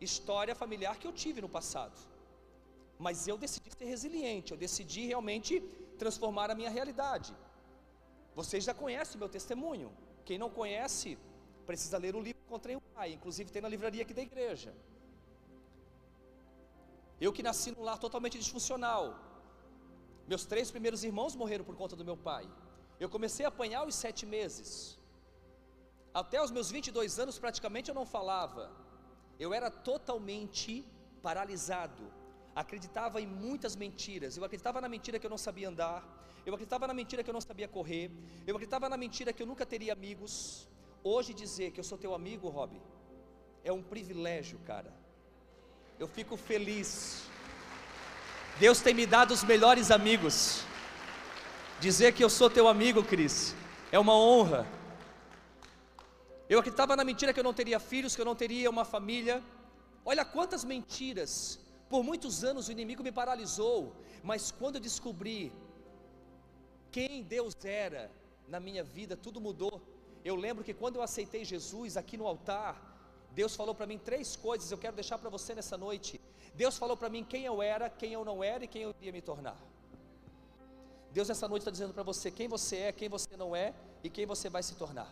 história familiar que eu tive no passado. Mas eu decidi ser resiliente, eu decidi realmente transformar a minha realidade. Vocês já conhecem o meu testemunho. Quem não conhece, precisa ler o livro Encontrei um Pai, inclusive tem na livraria aqui da igreja. Eu que nasci num lar totalmente disfuncional. Meus três primeiros irmãos morreram por conta do meu pai. Eu comecei a apanhar aos sete meses. Até os meus 22 anos, praticamente eu não falava. Eu era totalmente paralisado. Acreditava em muitas mentiras. Eu acreditava na mentira que eu não sabia andar. Eu acreditava na mentira que eu não sabia correr. Eu acreditava na mentira que eu nunca teria amigos. Hoje dizer que eu sou teu amigo, Rob, é um privilégio, cara. Eu fico feliz. Deus tem me dado os melhores amigos. Dizer que eu sou teu amigo, Cris, é uma honra. Eu acreditava na mentira que eu não teria filhos, que eu não teria uma família. Olha quantas mentiras. Por muitos anos o inimigo me paralisou, mas quando eu descobri quem Deus era na minha vida, tudo mudou. Eu lembro que quando eu aceitei Jesus aqui no altar, Deus falou para mim três coisas, eu quero deixar para você nessa noite. Deus falou para mim quem eu era, quem eu não era e quem eu iria me tornar. Deus nessa noite está dizendo para você quem você é, quem você não é e quem você vai se tornar.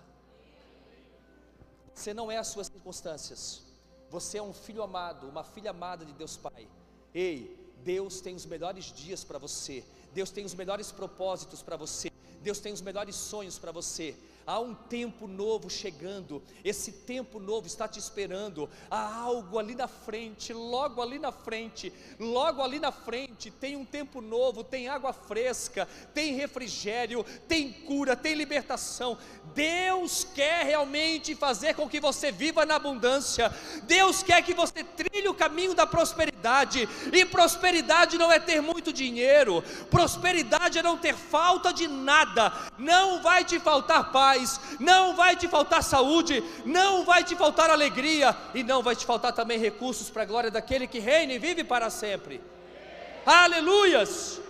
Você não é as suas circunstâncias. Você é um filho amado, uma filha amada de Deus Pai. Ei, Deus tem os melhores dias para você. Deus tem os melhores propósitos para você. Deus tem os melhores sonhos para você. Há um tempo novo chegando, esse tempo novo está te esperando. Há algo ali na frente, logo ali na frente, logo ali na frente. Tem um tempo novo, tem água fresca, tem refrigério, tem cura, tem libertação. Deus quer realmente fazer com que você viva na abundância. Deus quer que você trilhe o caminho da prosperidade. E prosperidade não é ter muito dinheiro, prosperidade é não ter falta de nada. Não vai te faltar paz paz, não vai te faltar saúde, não vai te faltar alegria e não vai te faltar também recursos para a glória daquele que reina e vive para sempre. Aleluias!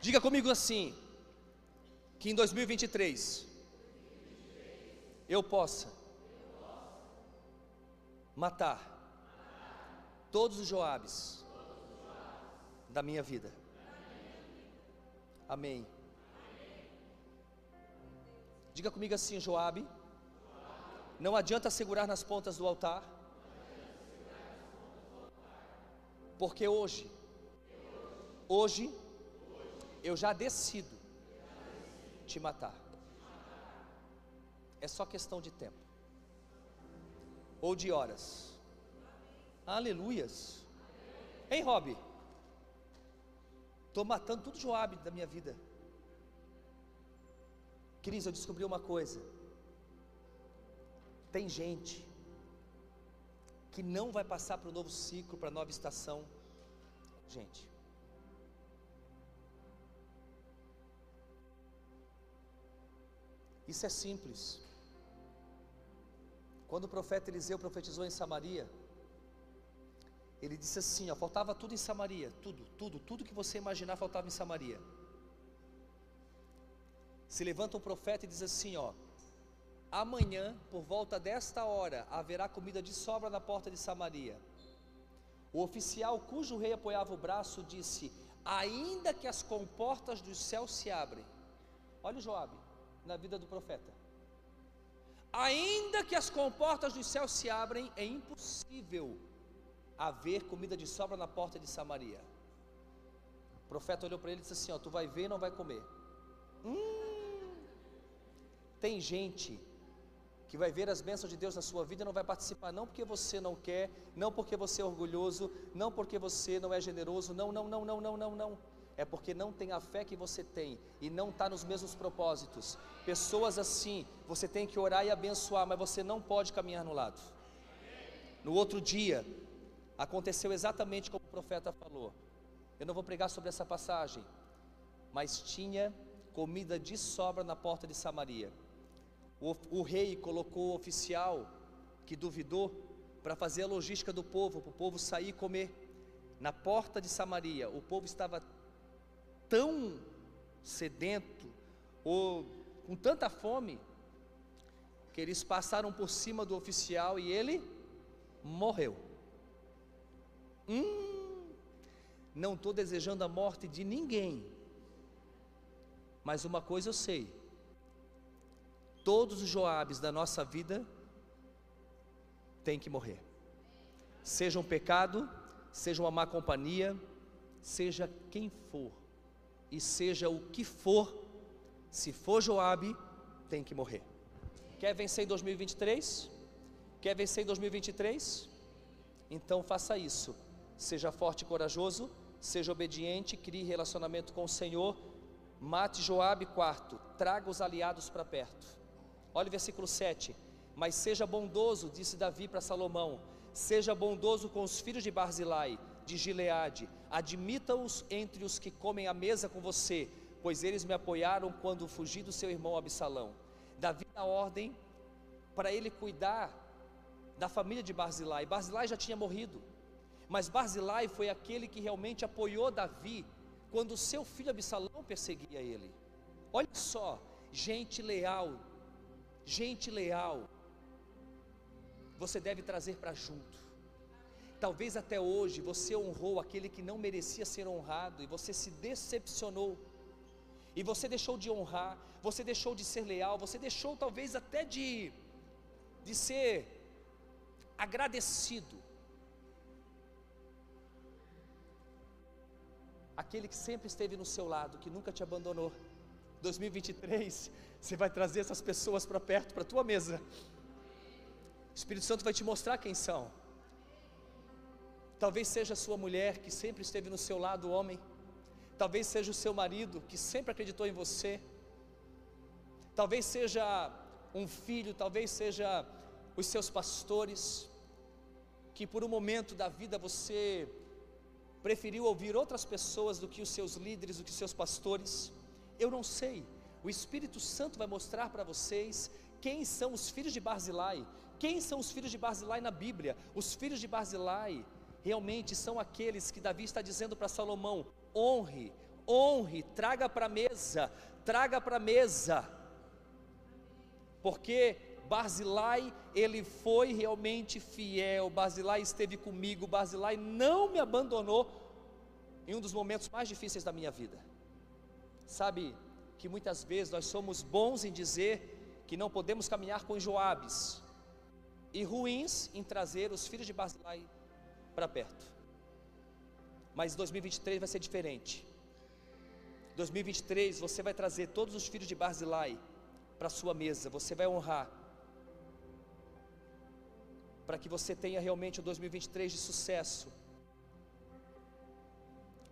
Diga comigo assim: que em 2023 eu possa matar todos os Joabes da minha vida. Amém. Diga comigo assim, Joabe. Não adianta segurar nas pontas do altar. Porque hoje, hoje, eu já decido te matar. É só questão de tempo. Ou de horas. Aleluias. Hein, Rob? Estou matando tudo Joabe da minha vida. Cris, eu descobri uma coisa. Tem gente que não vai passar para o novo ciclo, para a nova estação. Gente. Isso é simples. Quando o profeta Eliseu profetizou em Samaria, ele disse assim: ó, faltava tudo em Samaria, tudo, tudo, tudo que você imaginar faltava em Samaria. Se levanta um profeta e diz assim: ó, amanhã, por volta desta hora, haverá comida de sobra na porta de Samaria. O oficial cujo rei apoiava o braço disse: ainda que as comportas dos céus se abrem. Olha o Joabe na vida do profeta. Ainda que as comportas dos céus se abrem, é impossível haver comida de sobra na porta de Samaria. O profeta olhou para ele e disse assim: ó, Tu vai ver e não vai comer. Hum, tem gente que vai ver as bênçãos de Deus na sua vida e não vai participar, não porque você não quer, não porque você é orgulhoso, não porque você não é generoso, não, não, não, não, não, não, não. É porque não tem a fé que você tem e não está nos mesmos propósitos. Pessoas assim, você tem que orar e abençoar, mas você não pode caminhar no lado. No outro dia, Aconteceu exatamente como o profeta falou. Eu não vou pregar sobre essa passagem, mas tinha comida de sobra na porta de Samaria. O, o rei colocou o oficial que duvidou para fazer a logística do povo, para o povo sair e comer. Na porta de Samaria, o povo estava tão sedento, ou com tanta fome, que eles passaram por cima do oficial e ele morreu. Hum, não estou desejando a morte de ninguém, mas uma coisa eu sei: Todos os Joabes da nossa vida têm que morrer. Seja um pecado, seja uma má companhia, seja quem for, e seja o que for, se for Joabe, tem que morrer. Quer vencer em 2023? Quer vencer em 2023? Então faça isso. Seja forte e corajoso, seja obediente, crie relacionamento com o Senhor. Mate Joabe quarto, traga os aliados para perto. Olha o versículo 7. Mas seja bondoso, disse Davi para Salomão, seja bondoso com os filhos de Barzilai, de Gileade, admita-os entre os que comem a mesa com você, pois eles me apoiaram quando fugi do seu irmão Absalão. Davi dá ordem para ele cuidar da família de Barzilai. Barzilai já tinha morrido, mas Barzilai foi aquele que realmente apoiou Davi quando seu filho Absalão perseguia ele. Olha só, gente leal, gente leal, você deve trazer para junto. Talvez até hoje você honrou aquele que não merecia ser honrado e você se decepcionou. E você deixou de honrar, você deixou de ser leal, você deixou talvez até de de ser agradecido. Aquele que sempre esteve no seu lado, que nunca te abandonou. 2023, você vai trazer essas pessoas para perto, para a tua mesa. O Espírito Santo vai te mostrar quem são. Talvez seja a sua mulher que sempre esteve no seu lado, homem. Talvez seja o seu marido que sempre acreditou em você. Talvez seja um filho, talvez seja os seus pastores, que por um momento da vida você preferiu ouvir outras pessoas do que os seus líderes, do que os seus pastores. Eu não sei. O Espírito Santo vai mostrar para vocês quem são os filhos de Barzilai. Quem são os filhos de Barzilai na Bíblia? Os filhos de Barzilai realmente são aqueles que Davi está dizendo para Salomão: honre, honre, traga para a mesa, traga para a mesa. Porque Barzilai, ele foi realmente fiel, Barzilai esteve comigo, Barzilai não me abandonou em um dos momentos mais difíceis da minha vida. Sabe que muitas vezes nós somos bons em dizer que não podemos caminhar com Joabes e ruins em trazer os filhos de Barzilai para perto. Mas 2023 vai ser diferente. 2023 você vai trazer todos os filhos de Barzilai para sua mesa, você vai honrar para que você tenha realmente o 2023 de sucesso.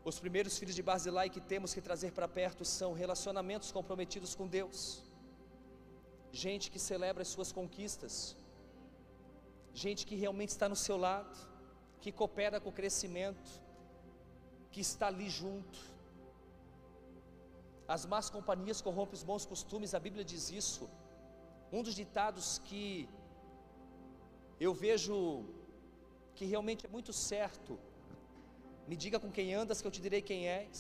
Os primeiros filhos de Barzilai que temos que trazer para perto são relacionamentos comprometidos com Deus, gente que celebra as suas conquistas, gente que realmente está no seu lado, que coopera com o crescimento, que está ali junto. As más companhias corrompem os bons costumes, a Bíblia diz isso. Um dos ditados que eu vejo que realmente é muito certo. Me diga com quem andas, que eu te direi quem és.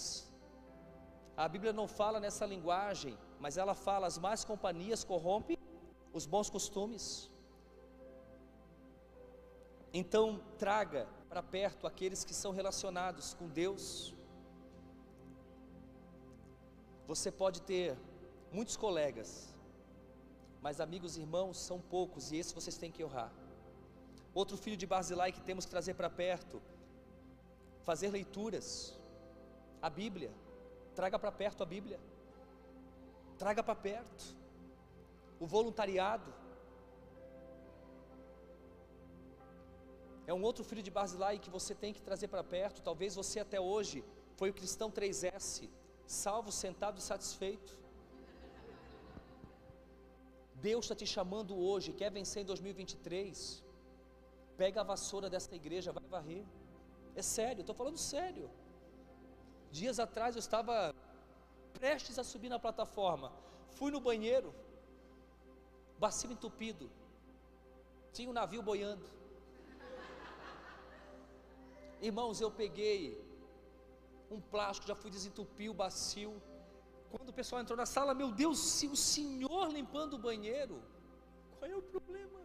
A Bíblia não fala nessa linguagem, mas ela fala: as más companhias corrompem os bons costumes. Então, traga para perto aqueles que são relacionados com Deus. Você pode ter muitos colegas, mas amigos e irmãos são poucos, e esses vocês têm que honrar. Outro filho de Barzilai que temos que trazer para perto, fazer leituras, a Bíblia, traga para perto a Bíblia, traga para perto, o voluntariado, é um outro filho de Barzilai que você tem que trazer para perto, talvez você até hoje foi o cristão 3S, salvo, sentado e satisfeito, Deus está te chamando hoje, quer vencer em 2023, Pega a vassoura desta igreja, vai varrer. É sério, estou falando sério. Dias atrás eu estava prestes a subir na plataforma. Fui no banheiro, bacio entupido. Tinha um navio boiando. Irmãos, eu peguei um plástico, já fui desentupir o bacio. Quando o pessoal entrou na sala, meu Deus, se o senhor limpando o banheiro, qual é o problema?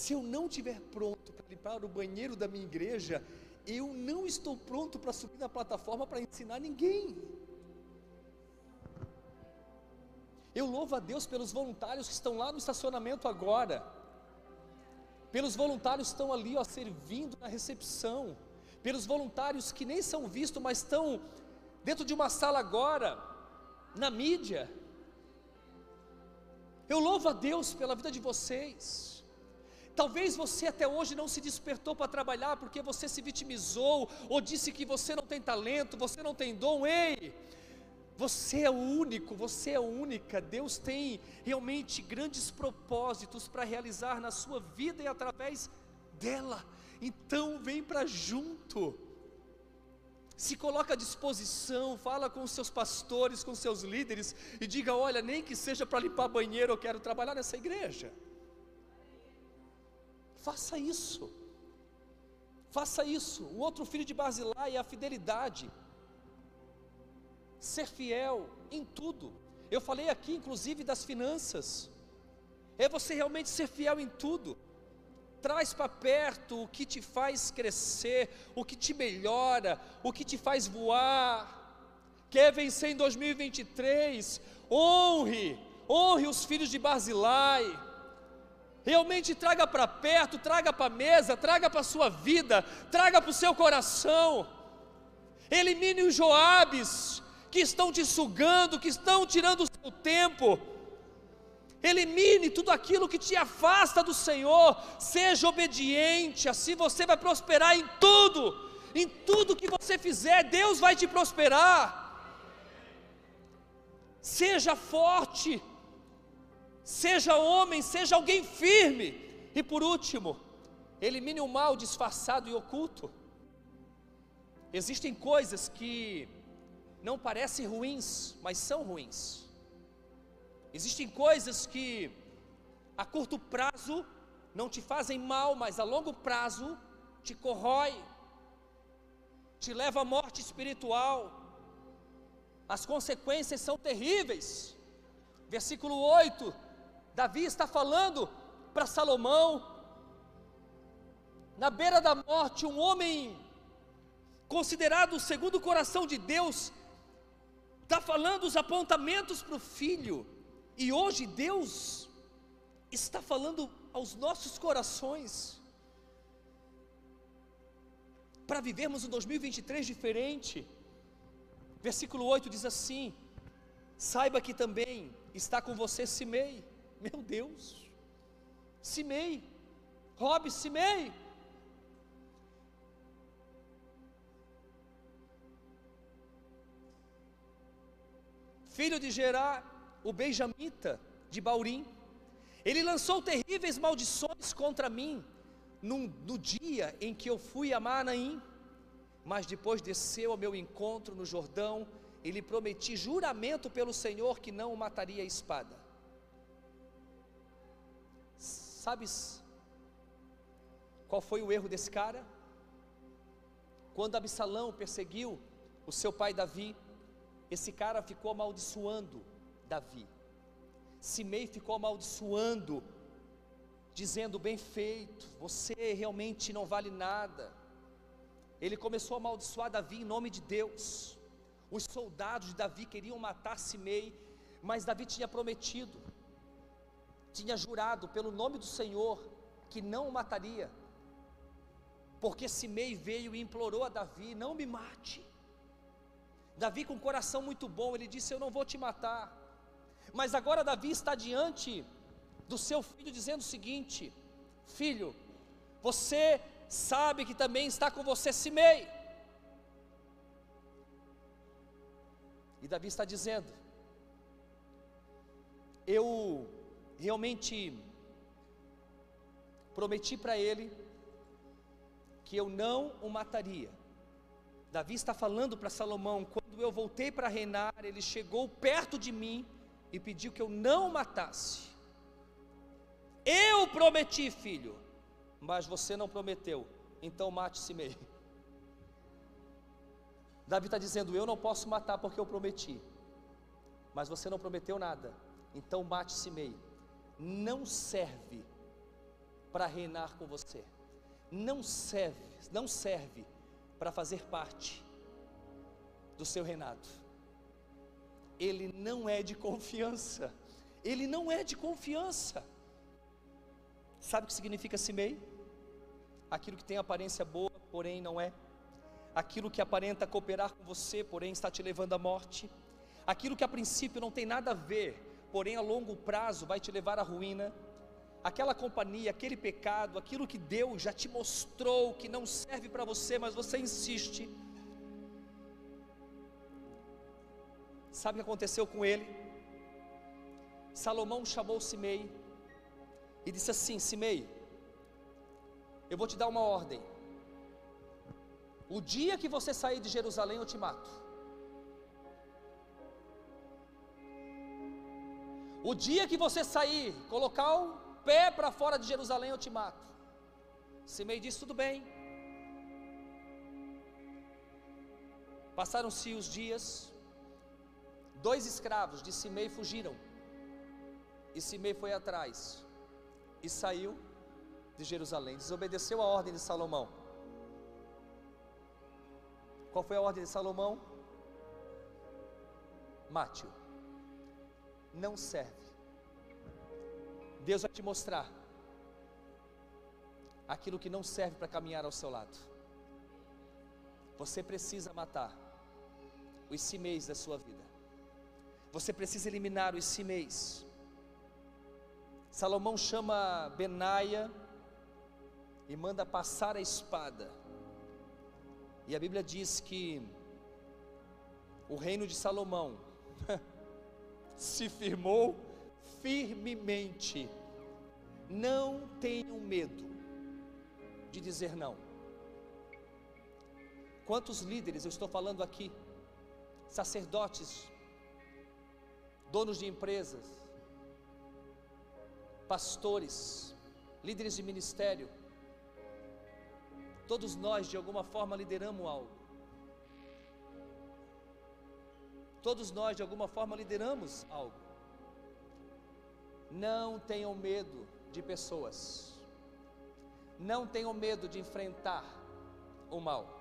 Se eu não estiver pronto para limpar o banheiro da minha igreja, eu não estou pronto para subir na plataforma para ensinar ninguém. Eu louvo a Deus pelos voluntários que estão lá no estacionamento agora, pelos voluntários que estão ali, ó, servindo na recepção, pelos voluntários que nem são vistos, mas estão dentro de uma sala agora, na mídia. Eu louvo a Deus pela vida de vocês. Talvez você até hoje não se despertou para trabalhar porque você se vitimizou ou disse que você não tem talento, você não tem dom. Ei, você é o único, você é única. Deus tem realmente grandes propósitos para realizar na sua vida e através dela. Então, vem para junto. Se coloca à disposição, fala com os seus pastores, com os seus líderes e diga: "Olha, nem que seja para limpar banheiro, eu quero trabalhar nessa igreja". Faça isso. Faça isso. O outro filho de Barzilai é a fidelidade ser fiel em tudo. Eu falei aqui, inclusive, das finanças. É você realmente ser fiel em tudo. Traz para perto o que te faz crescer, o que te melhora, o que te faz voar. Quer vencer em 2023? Honre, honre os filhos de Barzilai. Realmente traga para perto, traga para a mesa, traga para a sua vida, traga para o seu coração. Elimine os Joabes, que estão te sugando, que estão tirando o seu tempo. Elimine tudo aquilo que te afasta do Senhor, seja obediente, assim você vai prosperar em tudo, em tudo que você fizer, Deus vai te prosperar. Seja forte, seja homem, seja alguém firme, e por último, elimine o mal disfarçado e oculto. Existem coisas que não parecem ruins, mas são ruins. Existem coisas que a curto prazo não te fazem mal, mas a longo prazo te corrói, te leva à morte espiritual. As consequências são terríveis. Versículo 8: Davi está falando para Salomão, na beira da morte, um homem considerado segundo o coração de Deus, está falando os apontamentos para o filho, e hoje Deus está falando aos nossos corações, para vivermos um 2023 diferente. Versículo 8 diz assim: Saiba que também está com você Simei, meu Deus, Simei, Rob Simei, filho de Gerá, o benjamita de Baurim. Ele lançou terríveis maldições contra mim num, no dia em que eu fui a Manaim, mas depois desceu ao meu encontro no Jordão e lhe prometi juramento pelo Senhor que não o mataria a espada. Sabes qual foi o erro desse cara? Quando Absalão perseguiu o seu pai Davi, esse cara ficou amaldiçoando Davi. Simei ficou amaldiçoando, dizendo: bem feito, você realmente não vale nada. Ele começou a amaldiçoar Davi em nome de Deus. Os soldados de Davi queriam matar Simei, mas Davi tinha prometido, tinha jurado pelo nome do Senhor que não o mataria, porque Simei veio e implorou a Davi: não me mate. Davi, com um coração muito bom, ele disse: Eu não vou te matar. Mas agora Davi está diante do seu filho, dizendo o seguinte: Filho, você sabe que também está com você Simei. E Davi está dizendo: Eu realmente prometi para ele que eu não o mataria. Davi está falando para Salomão: quando eu voltei para reinar, ele chegou perto de mim e pediu que eu não o matasse. Eu prometi, filho, mas você não prometeu, então mate-se meio. Davi está dizendo: Eu não posso matar porque eu prometi, mas você não prometeu nada, então mate-se meio. Não serve para reinar com você, não serve, não serve para fazer parte do seu reinado. Ele não é de confiança. ele não é de confiança. Sabe o que significa Simei? Aquilo que tem aparência boa, porém não é. Aquilo que aparenta cooperar com você, porém está te levando à morte. Aquilo que a princípio não tem nada a ver, porém a longo prazo vai te levar à ruína. Aquela companhia, aquele pecado, aquilo que Deus já te mostrou que não serve para você, mas você insiste. Sabe o que aconteceu com ele? Salomão chamou Simei e disse assim: Simei, eu vou te dar uma ordem. O dia que você sair de Jerusalém, eu te mato. O dia que você sair, colocar o pé para fora de Jerusalém, eu te mato. Simei disse: tudo bem. Passaram-se os dias, dois escravos de Simei fugiram. E Simei foi atrás e saiu de Jerusalém, desobedeceu a ordem de Salomão. Qual foi a ordem de Salomão? Mate-o. Não serve. Deus vai te mostrar aquilo que não serve para caminhar ao seu lado. Você precisa matar os cimeis da sua vida. Você precisa eliminar os cimeis Salomão chama Benaia e manda passar a espada. E a Bíblia diz que o reino de Salomão se firmou firmemente. Não tenham medo de dizer não. Quantos líderes eu estou falando aqui? Sacerdotes, donos de empresas, pastores, líderes de ministério, todos nós de alguma forma lideramos algo. Todos nós de alguma forma lideramos algo. Não tenham medo de pessoas. Não tenham medo de enfrentar o mal.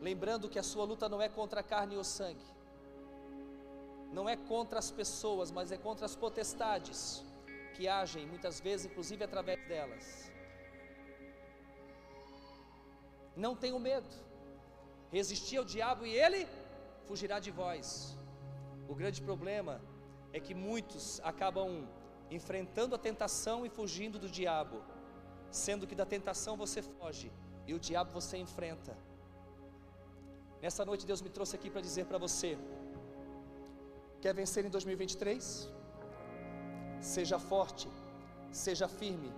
Lembrando que a sua luta não é contra a carne ou sangue, não é contra as pessoas, mas é contra as potestades que agem muitas vezes, inclusive através delas. Não tenham medo, resistir ao diabo e ele fugirá de vós. O grande problema é que muitos acabam enfrentando a tentação e fugindo do diabo, sendo que da tentação você foge e o diabo você enfrenta. Nessa noite Deus me trouxe aqui para dizer para você: Quer vencer em 2023? Seja forte, seja firme.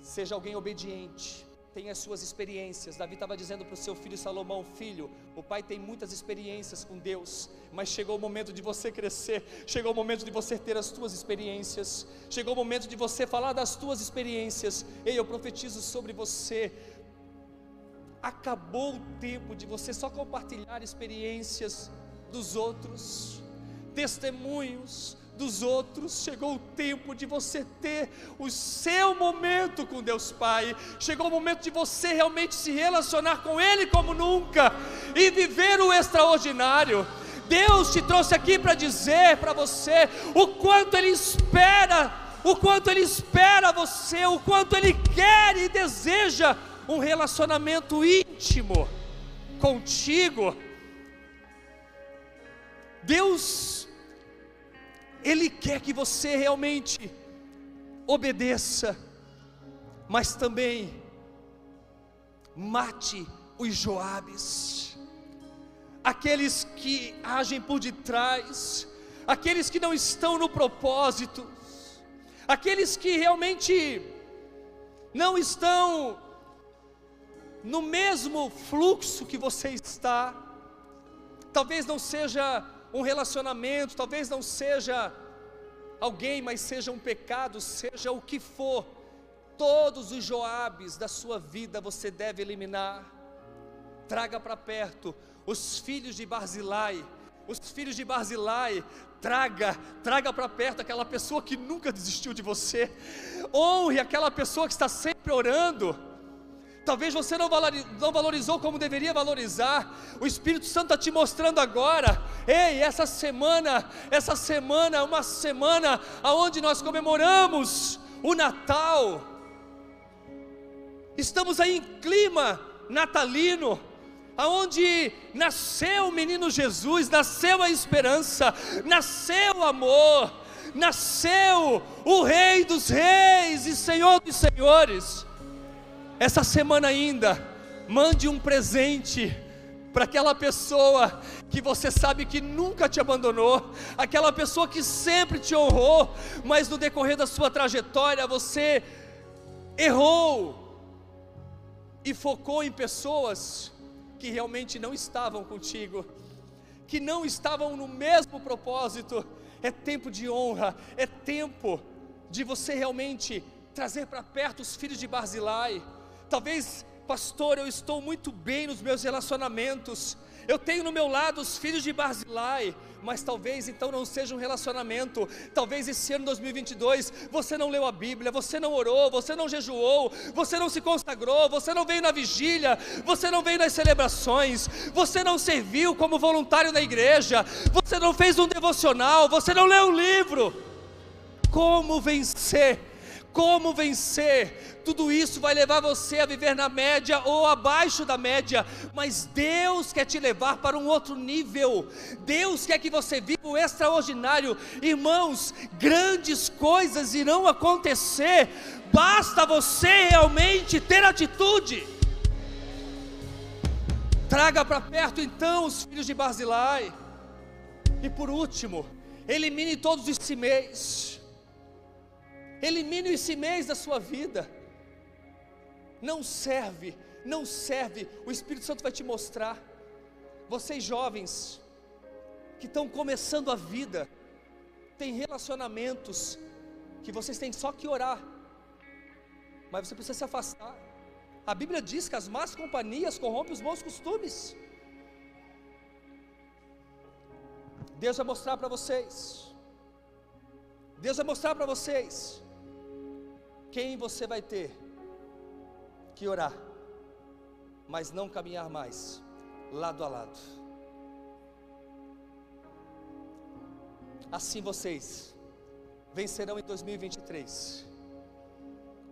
Seja alguém obediente, tenha as suas experiências. Davi estava dizendo para o seu filho Salomão: Filho, o pai tem muitas experiências com Deus, mas chegou o momento de você crescer, chegou o momento de você ter as suas experiências, chegou o momento de você falar das suas experiências. Ei, eu profetizo sobre você acabou o tempo de você só compartilhar experiências dos outros, testemunhos dos outros. Chegou o tempo de você ter o seu momento com Deus Pai. Chegou o momento de você realmente se relacionar com Ele como nunca e viver o extraordinário. Deus te trouxe aqui para dizer para você o quanto Ele espera, o quanto Ele espera você, o quanto Ele quer e deseja um relacionamento íntimo contigo. Deus, Ele quer que você realmente obedeça, mas também mate os Joabes, aqueles que agem por detrás, aqueles que não estão no propósito, aqueles que realmente não estão no mesmo fluxo que você está. Talvez não seja um relacionamento, talvez não seja alguém, mas seja um pecado, seja o que for. Todos os Joabes da sua vida você deve eliminar. Traga para perto os filhos de Barzilai, os filhos de Barzilai, traga, traga para perto aquela pessoa que nunca desistiu de você. Honre aquela pessoa que está sempre orando talvez você não valorizou como deveria valorizar. O Espírito Santo está te mostrando agora. Ei, essa semana, essa semana uma semana onde nós comemoramos o Natal. Estamos aí em clima natalino aonde nasceu o menino Jesus, nasceu a esperança, nasceu o amor, nasceu o Rei dos Reis e Senhor dos Senhores. Essa semana ainda, mande um presente para aquela pessoa que você sabe que nunca te abandonou, aquela pessoa que sempre te honrou, mas no decorrer da sua trajetória você errou e focou em pessoas que realmente não estavam contigo, que não estavam no mesmo propósito. É tempo de honra, é tempo de você realmente trazer para perto os filhos de Barzilai. Talvez, pastor, eu estou muito bem nos meus relacionamentos, eu tenho no meu lado os filhos de Barzilai, mas talvez então não seja um relacionamento. Talvez esse ano 2022 você não leu a Bíblia, você não orou, você não jejuou, você não se consagrou, você não veio na vigília, você não veio nas celebrações, você não serviu como voluntário na igreja, você não fez um devocional, você não leu um livro. Como vencer? Como vencer? Tudo isso vai levar você a viver na média ou abaixo da média, mas Deus quer te levar para um outro nível. Deus quer que você viva o extraordinário. Irmãos, grandes coisas irão acontecer. Basta você realmente ter atitude. Traga para perto então os filhos de Barzilai. E por último, elimine todos os cimeis Elimine esse mês da sua vida. Não serve, não serve. O Espírito Santo vai te mostrar. Vocês jovens que estão começando a vida, tem relacionamentos que vocês têm só que orar. Mas você precisa se afastar. A Bíblia diz que as más companhias corrompem os bons costumes. Deus vai mostrar para vocês. Deus vai mostrar para vocês quem você vai ter que orar, mas não caminhar mais lado a lado. Assim vocês vencerão em 2023.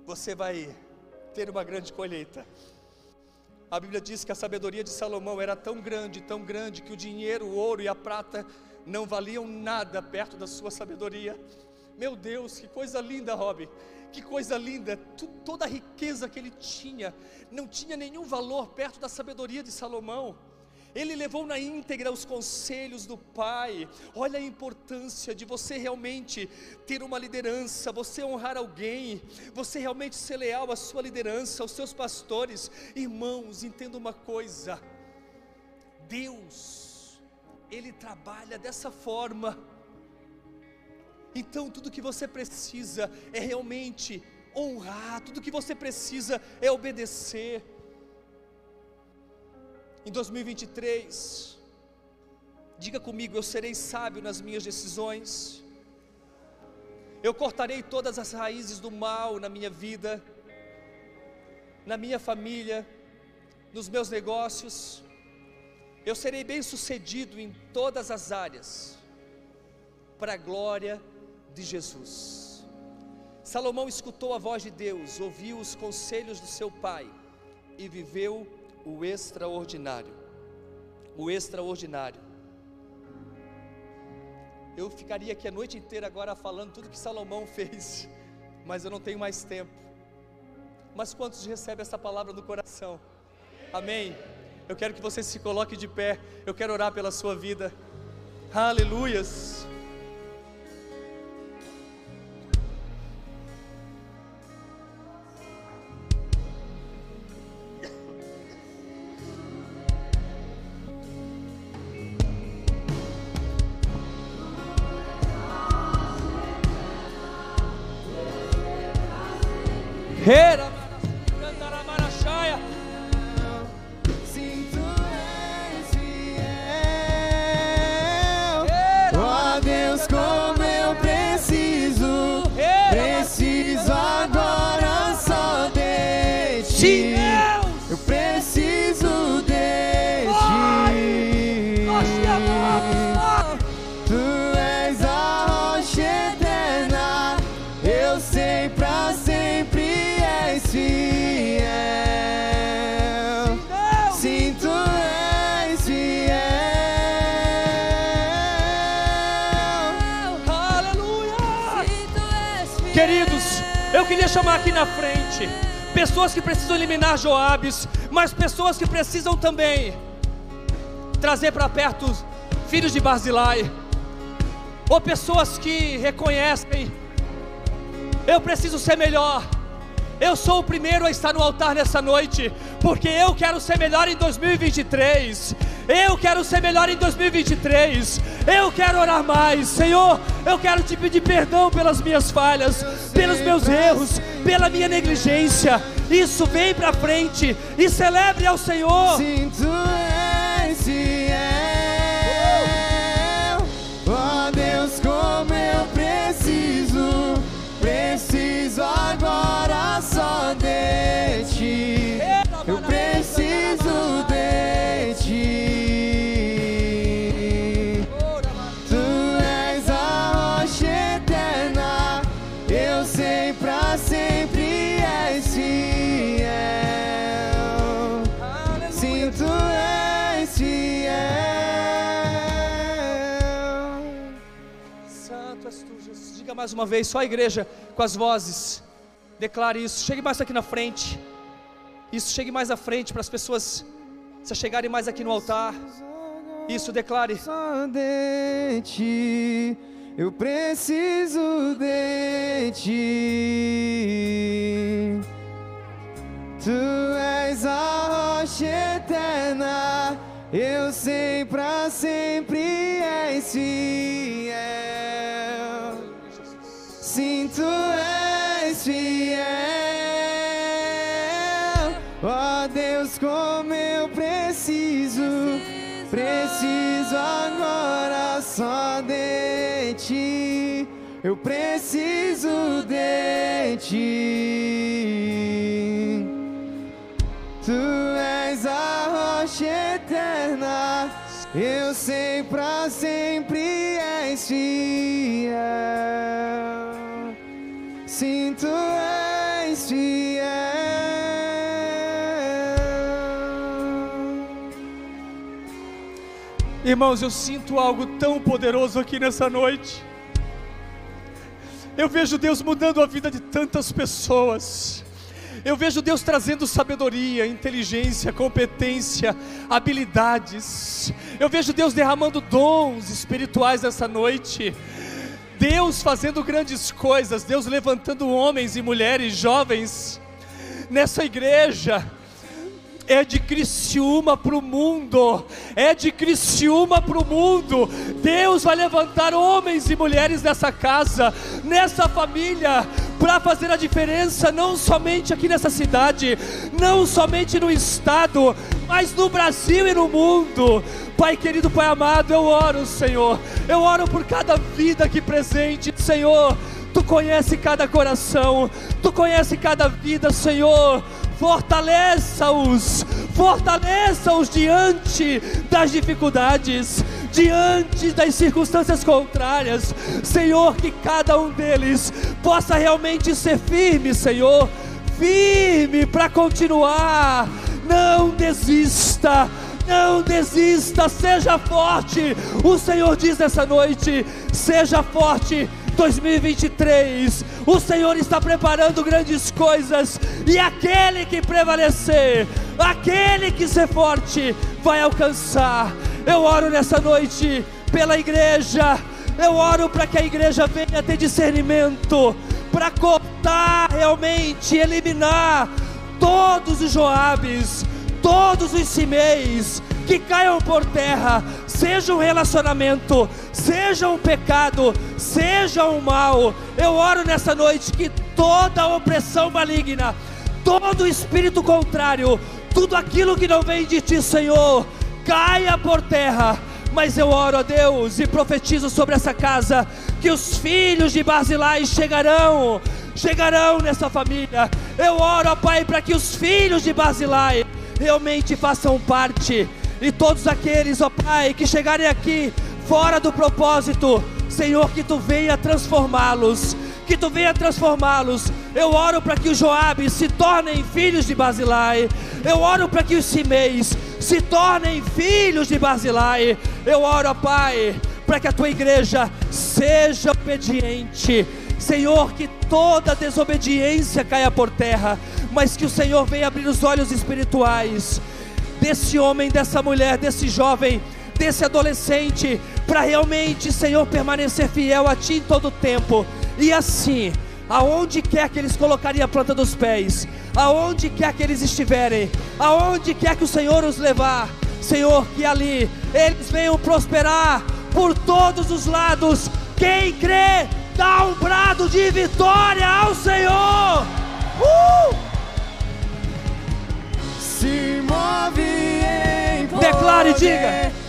Você vai ter uma grande colheita. A Bíblia diz que a sabedoria de Salomão era tão grande, tão grande, que o dinheiro, o ouro e a prata não valiam nada perto da sua sabedoria. Meu Deus, que coisa linda, Rob. Que coisa linda, toda a riqueza que ele tinha, não tinha nenhum valor perto da sabedoria de Salomão. Ele levou na íntegra os conselhos do pai. Olha a importância de você realmente ter uma liderança, você honrar alguém, você realmente ser leal à sua liderança, aos seus pastores. Irmãos, entenda uma coisa: Deus, Ele trabalha dessa forma. Então, tudo que você precisa é realmente honrar, tudo que você precisa é obedecer. Em 2023, diga comigo: eu serei sábio nas minhas decisões, eu cortarei todas as raízes do mal na minha vida, na minha família, nos meus negócios, eu serei bem sucedido em todas as áreas, para a glória de Jesus. Salomão escutou a voz de Deus, ouviu os conselhos do seu pai e viveu o extraordinário. O extraordinário. Eu ficaria aqui a noite inteira agora falando tudo que Salomão fez, mas eu não tenho mais tempo. Mas quantos recebem essa palavra no coração? Amém. Eu quero que você se coloque de pé. Eu quero orar pela sua vida. Aleluias. Era pessoas que precisam eliminar Joabes, mas pessoas que precisam também trazer para perto filhos de Barzilai, ou pessoas que reconhecem, eu preciso ser melhor. Eu sou o primeiro a estar no altar nessa noite, porque eu quero ser melhor em 2023. Eu quero ser melhor em 2023. Eu quero orar mais. Senhor, eu quero te pedir perdão pelas minhas falhas, pelos meus erros, pela minha negligência. Isso vem para frente e celebre ao Senhor. Sim, mais uma vez, só a igreja com as vozes. Declare isso. Chegue mais aqui na frente. Isso, chegue mais à frente para as pessoas se chegarem mais aqui no altar. Isso, declare. Eu preciso de ti. Tu és a rocha eterna, eu sei pra sempre és fiel. Sim, tu és fiel. Ó Deus, como eu preciso, preciso agora só de ti. Eu preciso de ti. Tu és a rocha eterna, eu sei pra sempre és fiel. Tu és fiel. Irmãos, eu sinto algo tão poderoso aqui nessa noite. Eu vejo Deus mudando a vida de tantas pessoas. Eu vejo Deus trazendo sabedoria, inteligência, competência, habilidades. Eu vejo Deus derramando dons espirituais nessa noite. Deus fazendo grandes coisas, Deus levantando homens e mulheres jovens nessa igreja é de Criciúma para o mundo, é de Criciúma para o mundo. Deus vai levantar homens e mulheres nessa casa, nessa família, para fazer a diferença, não somente aqui nessa cidade, não somente no estado, mas no Brasil e no mundo. Pai querido, Pai amado, eu oro, Senhor, eu oro por cada vida aqui presente, Senhor. Tu conhece cada coração, tu conhece cada vida, Senhor fortaleça-os, fortaleça-os diante das dificuldades, diante das circunstâncias contrárias, Senhor, que cada um deles possa realmente ser firme, Senhor, firme para continuar, não desista. Não desista, seja forte. O Senhor diz nessa noite: seja forte, 2023, o Senhor está preparando grandes coisas, e aquele que prevalecer, aquele que ser forte, vai alcançar. Eu oro nessa noite pela igreja, eu oro para que a igreja venha ter discernimento, para cortar realmente, eliminar todos os Joabes, todos os Simeis, que caiam por terra, seja um relacionamento, seja um pecado, seja um mal. Eu oro nessa noite que toda opressão maligna, todo espírito contrário, tudo aquilo que não vem de ti, Senhor, caia por terra. Mas eu oro a Deus e profetizo sobre essa casa que os filhos de Barzilai chegarão, chegarão nessa família. Eu oro, ó Pai, para que os filhos de Barzilai realmente façam parte e todos aqueles, ó Pai, que chegarem aqui fora do propósito, Senhor, que tu venha transformá-los, que tu venha transformá-los. Eu oro para que os Joabes se tornem filhos de Basilai. Eu oro para que os Simeis se tornem filhos de Basilai. Eu oro, ó Pai, para que a tua igreja seja obediente, Senhor, que toda desobediência caia por terra, mas que o Senhor venha abrir os olhos espirituais desse homem, dessa mulher, desse jovem, desse adolescente, para realmente, Senhor, permanecer fiel a Ti em todo o tempo. E assim, aonde quer que eles colocarem a planta dos pés, aonde quer que eles estiverem, aonde quer que o Senhor os levar, Senhor, que ali eles venham prosperar por todos os lados. Quem crê, dá um brado de vitória ao Senhor. Uh! Se move em Declare e diga.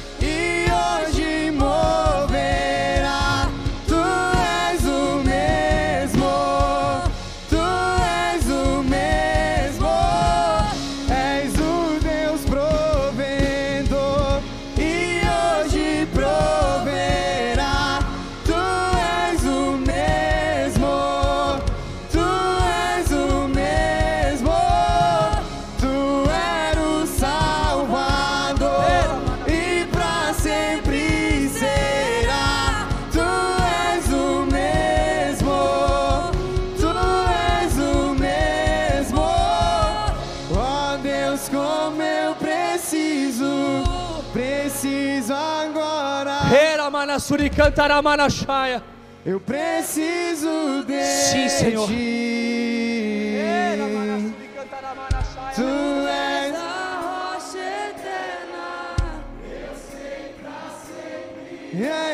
Eu preciso de Sim, Senhor. ti. Era manassuri cantará manachaya. Tu és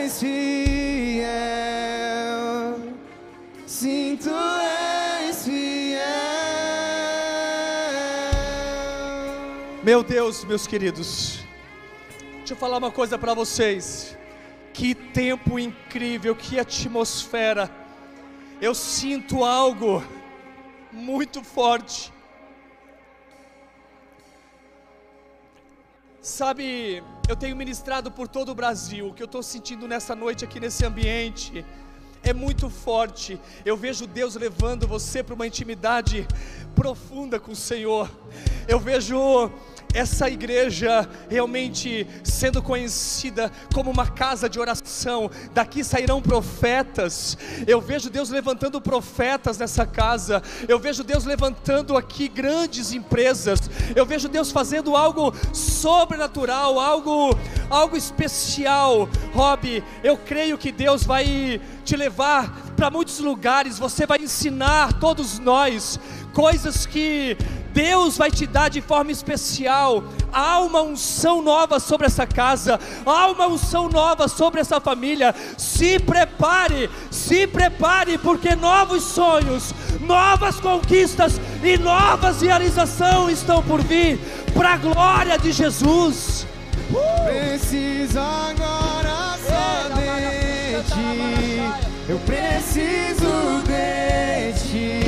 és fiel. Sim, tu és fiel. Meu Deus, meus queridos, deixa eu falar uma coisa para vocês. Que tempo incrível, que atmosfera. Eu sinto algo muito forte. Sabe, eu tenho ministrado por todo o Brasil. O que eu estou sentindo nessa noite aqui nesse ambiente é muito forte. Eu vejo Deus levando você para uma intimidade profunda com o Senhor. Eu vejo essa igreja realmente sendo conhecida como uma casa de oração. Daqui sairão profetas. Eu vejo Deus levantando profetas nessa casa. Eu vejo Deus levantando aqui grandes empresas. Eu vejo Deus fazendo algo sobrenatural, algo algo especial. Rob, eu creio que Deus vai te levar para muitos lugares. Você vai ensinar todos nós coisas que Deus vai te dar de forma especial. Há uma unção nova sobre essa casa, há uma unção nova sobre essa família. Se prepare, se prepare, porque novos sonhos, novas conquistas e novas realizações estão por vir, para a glória de Jesus. Preciso agora só de ti. Eu preciso de ti.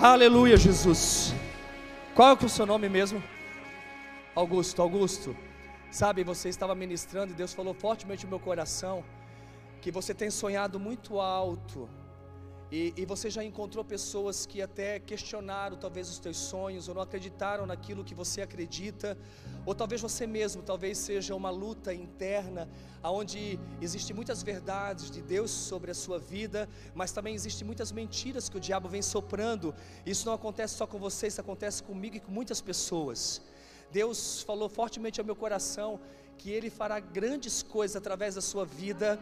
Aleluia, Jesus. Qual é que é o seu nome mesmo? Augusto, Augusto. Sabe, você estava ministrando e Deus falou fortemente no meu coração que você tem sonhado muito alto. E, e você já encontrou pessoas que até questionaram talvez os teus sonhos, ou não acreditaram naquilo que você acredita, ou talvez você mesmo, talvez seja uma luta interna, onde existem muitas verdades de Deus sobre a sua vida, mas também existem muitas mentiras que o diabo vem soprando. Isso não acontece só com você, isso acontece comigo e com muitas pessoas. Deus falou fortemente ao meu coração que Ele fará grandes coisas através da sua vida.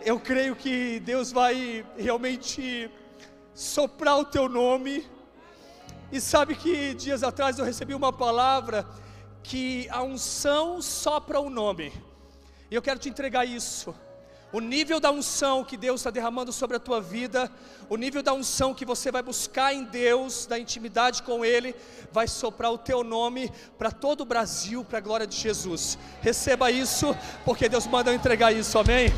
Eu creio que Deus vai realmente soprar o teu nome. E sabe que dias atrás eu recebi uma palavra que a unção sopra o nome. E eu quero te entregar isso. O nível da unção que Deus está derramando sobre a tua vida, o nível da unção que você vai buscar em Deus, da intimidade com Ele, vai soprar o teu nome para todo o Brasil, para a glória de Jesus. Receba isso, porque Deus manda eu entregar isso, amém?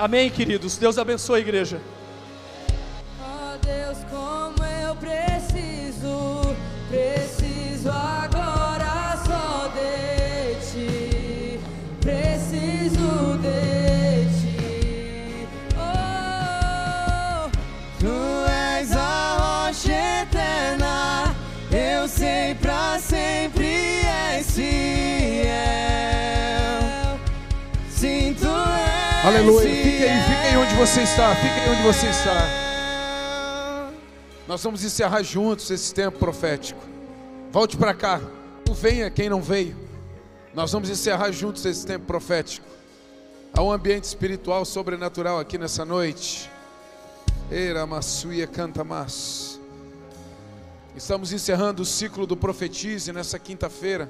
Amém, queridos. Deus abençoe a igreja. Aleluia. Aí, fique aí onde você está. Fique aí onde você está. Nós vamos encerrar juntos esse tempo profético. Volte para cá. Tu venha quem não veio. Nós vamos encerrar juntos esse tempo profético. Há um ambiente espiritual sobrenatural aqui nessa noite. Era Massuia canta mas. Estamos encerrando o ciclo do profetize nessa quinta-feira.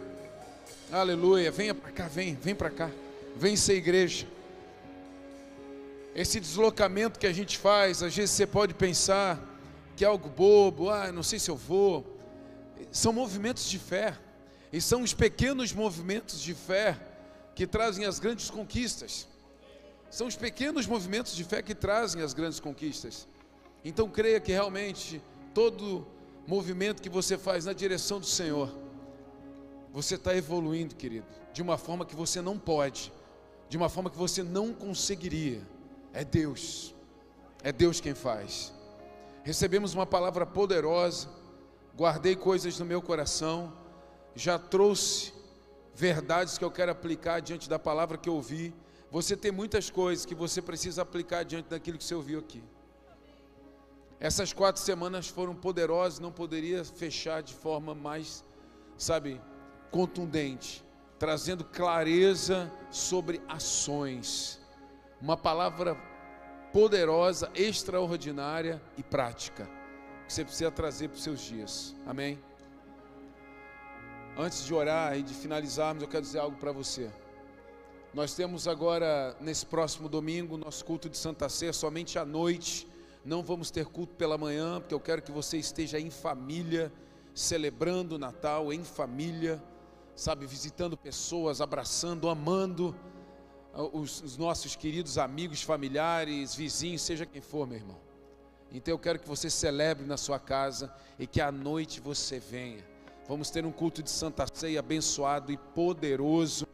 Aleluia. Venha para cá, vem, vem para cá. Vem ser igreja. Esse deslocamento que a gente faz, às vezes você pode pensar que é algo bobo, ah, não sei se eu vou. São movimentos de fé. E são os pequenos movimentos de fé que trazem as grandes conquistas. São os pequenos movimentos de fé que trazem as grandes conquistas. Então creia que realmente todo movimento que você faz na direção do Senhor, você está evoluindo, querido, de uma forma que você não pode, de uma forma que você não conseguiria. É Deus, é Deus quem faz. Recebemos uma palavra poderosa, guardei coisas no meu coração, já trouxe verdades que eu quero aplicar diante da palavra que eu ouvi. Você tem muitas coisas que você precisa aplicar diante daquilo que você ouviu aqui. Essas quatro semanas foram poderosas, não poderia fechar de forma mais, sabe, contundente, trazendo clareza sobre ações. Uma palavra poderosa, extraordinária e prática, que você precisa trazer para os seus dias. Amém? Antes de orar e de finalizarmos, eu quero dizer algo para você. Nós temos agora, nesse próximo domingo, nosso culto de Santa Ceia, somente à noite. Não vamos ter culto pela manhã, porque eu quero que você esteja em família, celebrando o Natal em família, sabe, visitando pessoas, abraçando, amando os, os nossos queridos amigos, familiares, vizinhos, seja quem for, meu irmão. Então eu quero que você celebre na sua casa e que à noite você venha. Vamos ter um culto de Santa Ceia abençoado e poderoso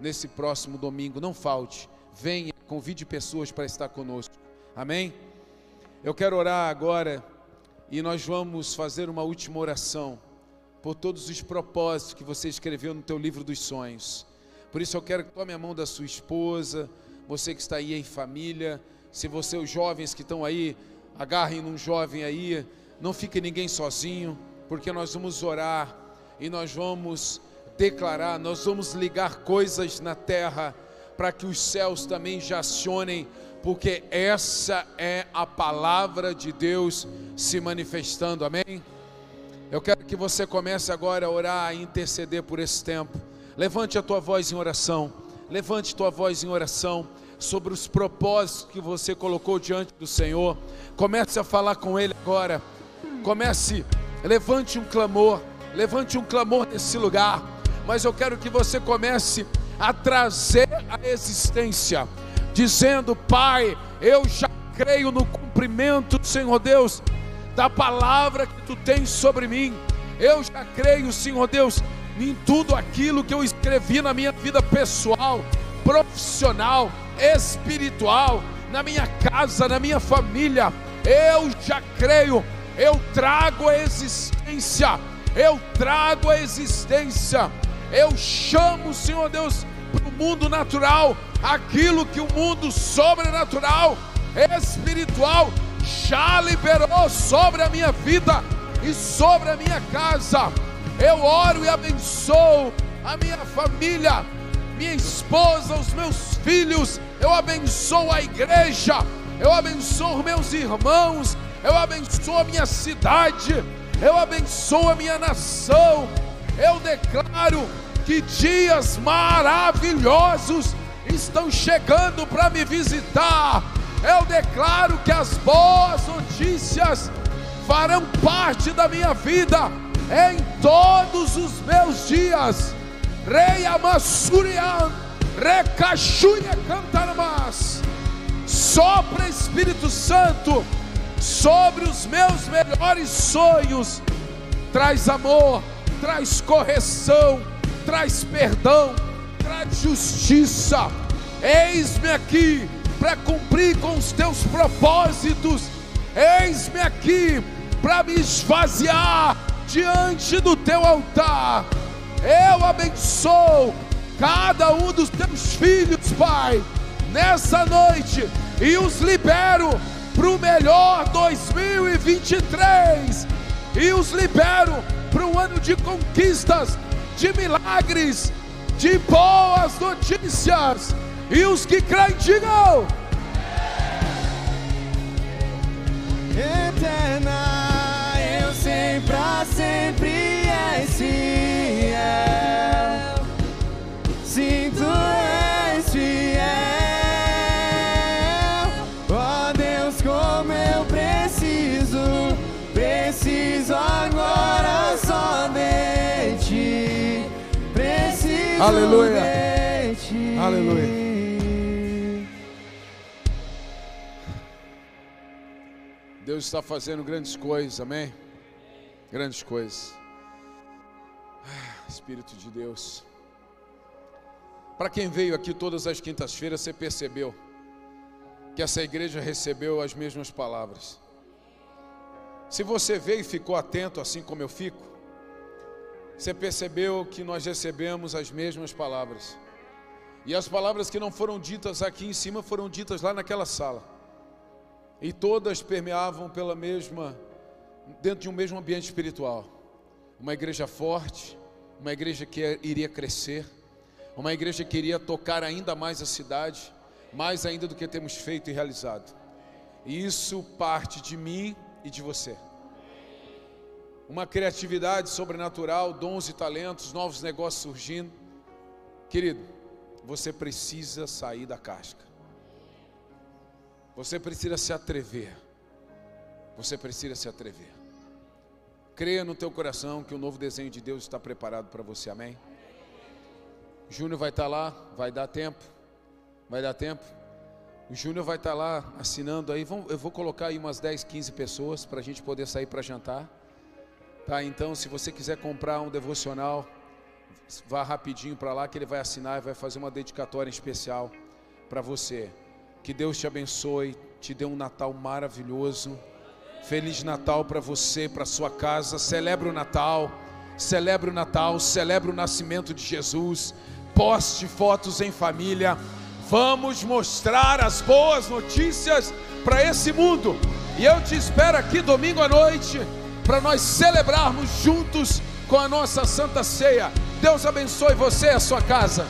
nesse próximo domingo. Não falte, venha, convide pessoas para estar conosco. Amém? Eu quero orar agora e nós vamos fazer uma última oração por todos os propósitos que você escreveu no teu livro dos sonhos. Por isso eu quero que tome a mão da sua esposa, você que está aí em família, se você os jovens que estão aí, agarrem num jovem aí, não fique ninguém sozinho, porque nós vamos orar e nós vamos declarar, nós vamos ligar coisas na terra para que os céus também já acionem porque essa é a palavra de Deus se manifestando, amém? Eu quero que você comece agora a orar e interceder por esse tempo. Levante a tua voz em oração, levante tua voz em oração sobre os propósitos que você colocou diante do Senhor. Comece a falar com Ele agora. Comece, levante um clamor, levante um clamor nesse lugar. Mas eu quero que você comece a trazer a existência dizendo: Pai, eu já creio no cumprimento, Senhor Deus, da palavra que tu tens sobre mim. Eu já creio, Senhor Deus, em tudo aquilo que eu escrevi na minha vida pessoal, profissional, espiritual, na minha casa, na minha família. Eu já creio, eu trago a existência, eu trago a existência, eu chamo, Senhor Deus, para o mundo natural aquilo que o mundo sobrenatural, espiritual, já liberou sobre a minha vida e sobre a minha casa. Eu oro e abençoo a minha família, minha esposa, os meus filhos. Eu abençoo a igreja. Eu abençoo meus irmãos. Eu abençoo a minha cidade. Eu abençoo a minha nação. Eu declaro que dias maravilhosos estão chegando para me visitar. Eu declaro que as boas notícias farão parte da minha vida em todos os meus dias. Rei Amassurian, Recachuia Cantaramas. Sopra Espírito Santo sobre os meus melhores sonhos. Traz amor, traz correção, traz perdão, traz justiça. Eis-me aqui para cumprir com os teus propósitos. Eis-me aqui para me esvaziar diante do teu altar. Eu abençoo cada um dos teus filhos, Pai, nessa noite e os libero para o melhor 2023 e os libero para um ano de conquistas, de milagres, de boas notícias. E os que creem, digam: Aleluia. Aleluia. Deus está fazendo grandes coisas, amém? Grandes coisas. Ah, Espírito de Deus. Para quem veio aqui todas as quintas-feiras, você percebeu que essa igreja recebeu as mesmas palavras. Se você veio e ficou atento, assim como eu fico, você percebeu que nós recebemos as mesmas palavras. E as palavras que não foram ditas aqui em cima foram ditas lá naquela sala. E todas permeavam pela mesma, dentro de um mesmo ambiente espiritual. Uma igreja forte, uma igreja que iria crescer, uma igreja que iria tocar ainda mais a cidade, mais ainda do que temos feito e realizado. E isso parte de mim e de você. Uma criatividade sobrenatural, dons e talentos, novos negócios surgindo. Querido, você precisa sair da casca. Você precisa se atrever. Você precisa se atrever. Creia no teu coração que o novo desenho de Deus está preparado para você. Amém? Júnior vai estar lá, vai dar tempo. Vai dar tempo. O Júnior vai estar lá assinando aí. Eu vou colocar aí umas 10, 15 pessoas para a gente poder sair para jantar. Tá? Então, se você quiser comprar um devocional, vá rapidinho para lá que ele vai assinar e vai fazer uma dedicatória especial para você. Que Deus te abençoe, te dê um Natal maravilhoso. Feliz Natal para você, para sua casa. Celebre o Natal. Celebre o Natal, celebre o nascimento de Jesus. Poste fotos em família. Vamos mostrar as boas notícias para esse mundo. E eu te espero aqui domingo à noite para nós celebrarmos juntos com a nossa Santa Ceia. Deus abençoe você e a sua casa.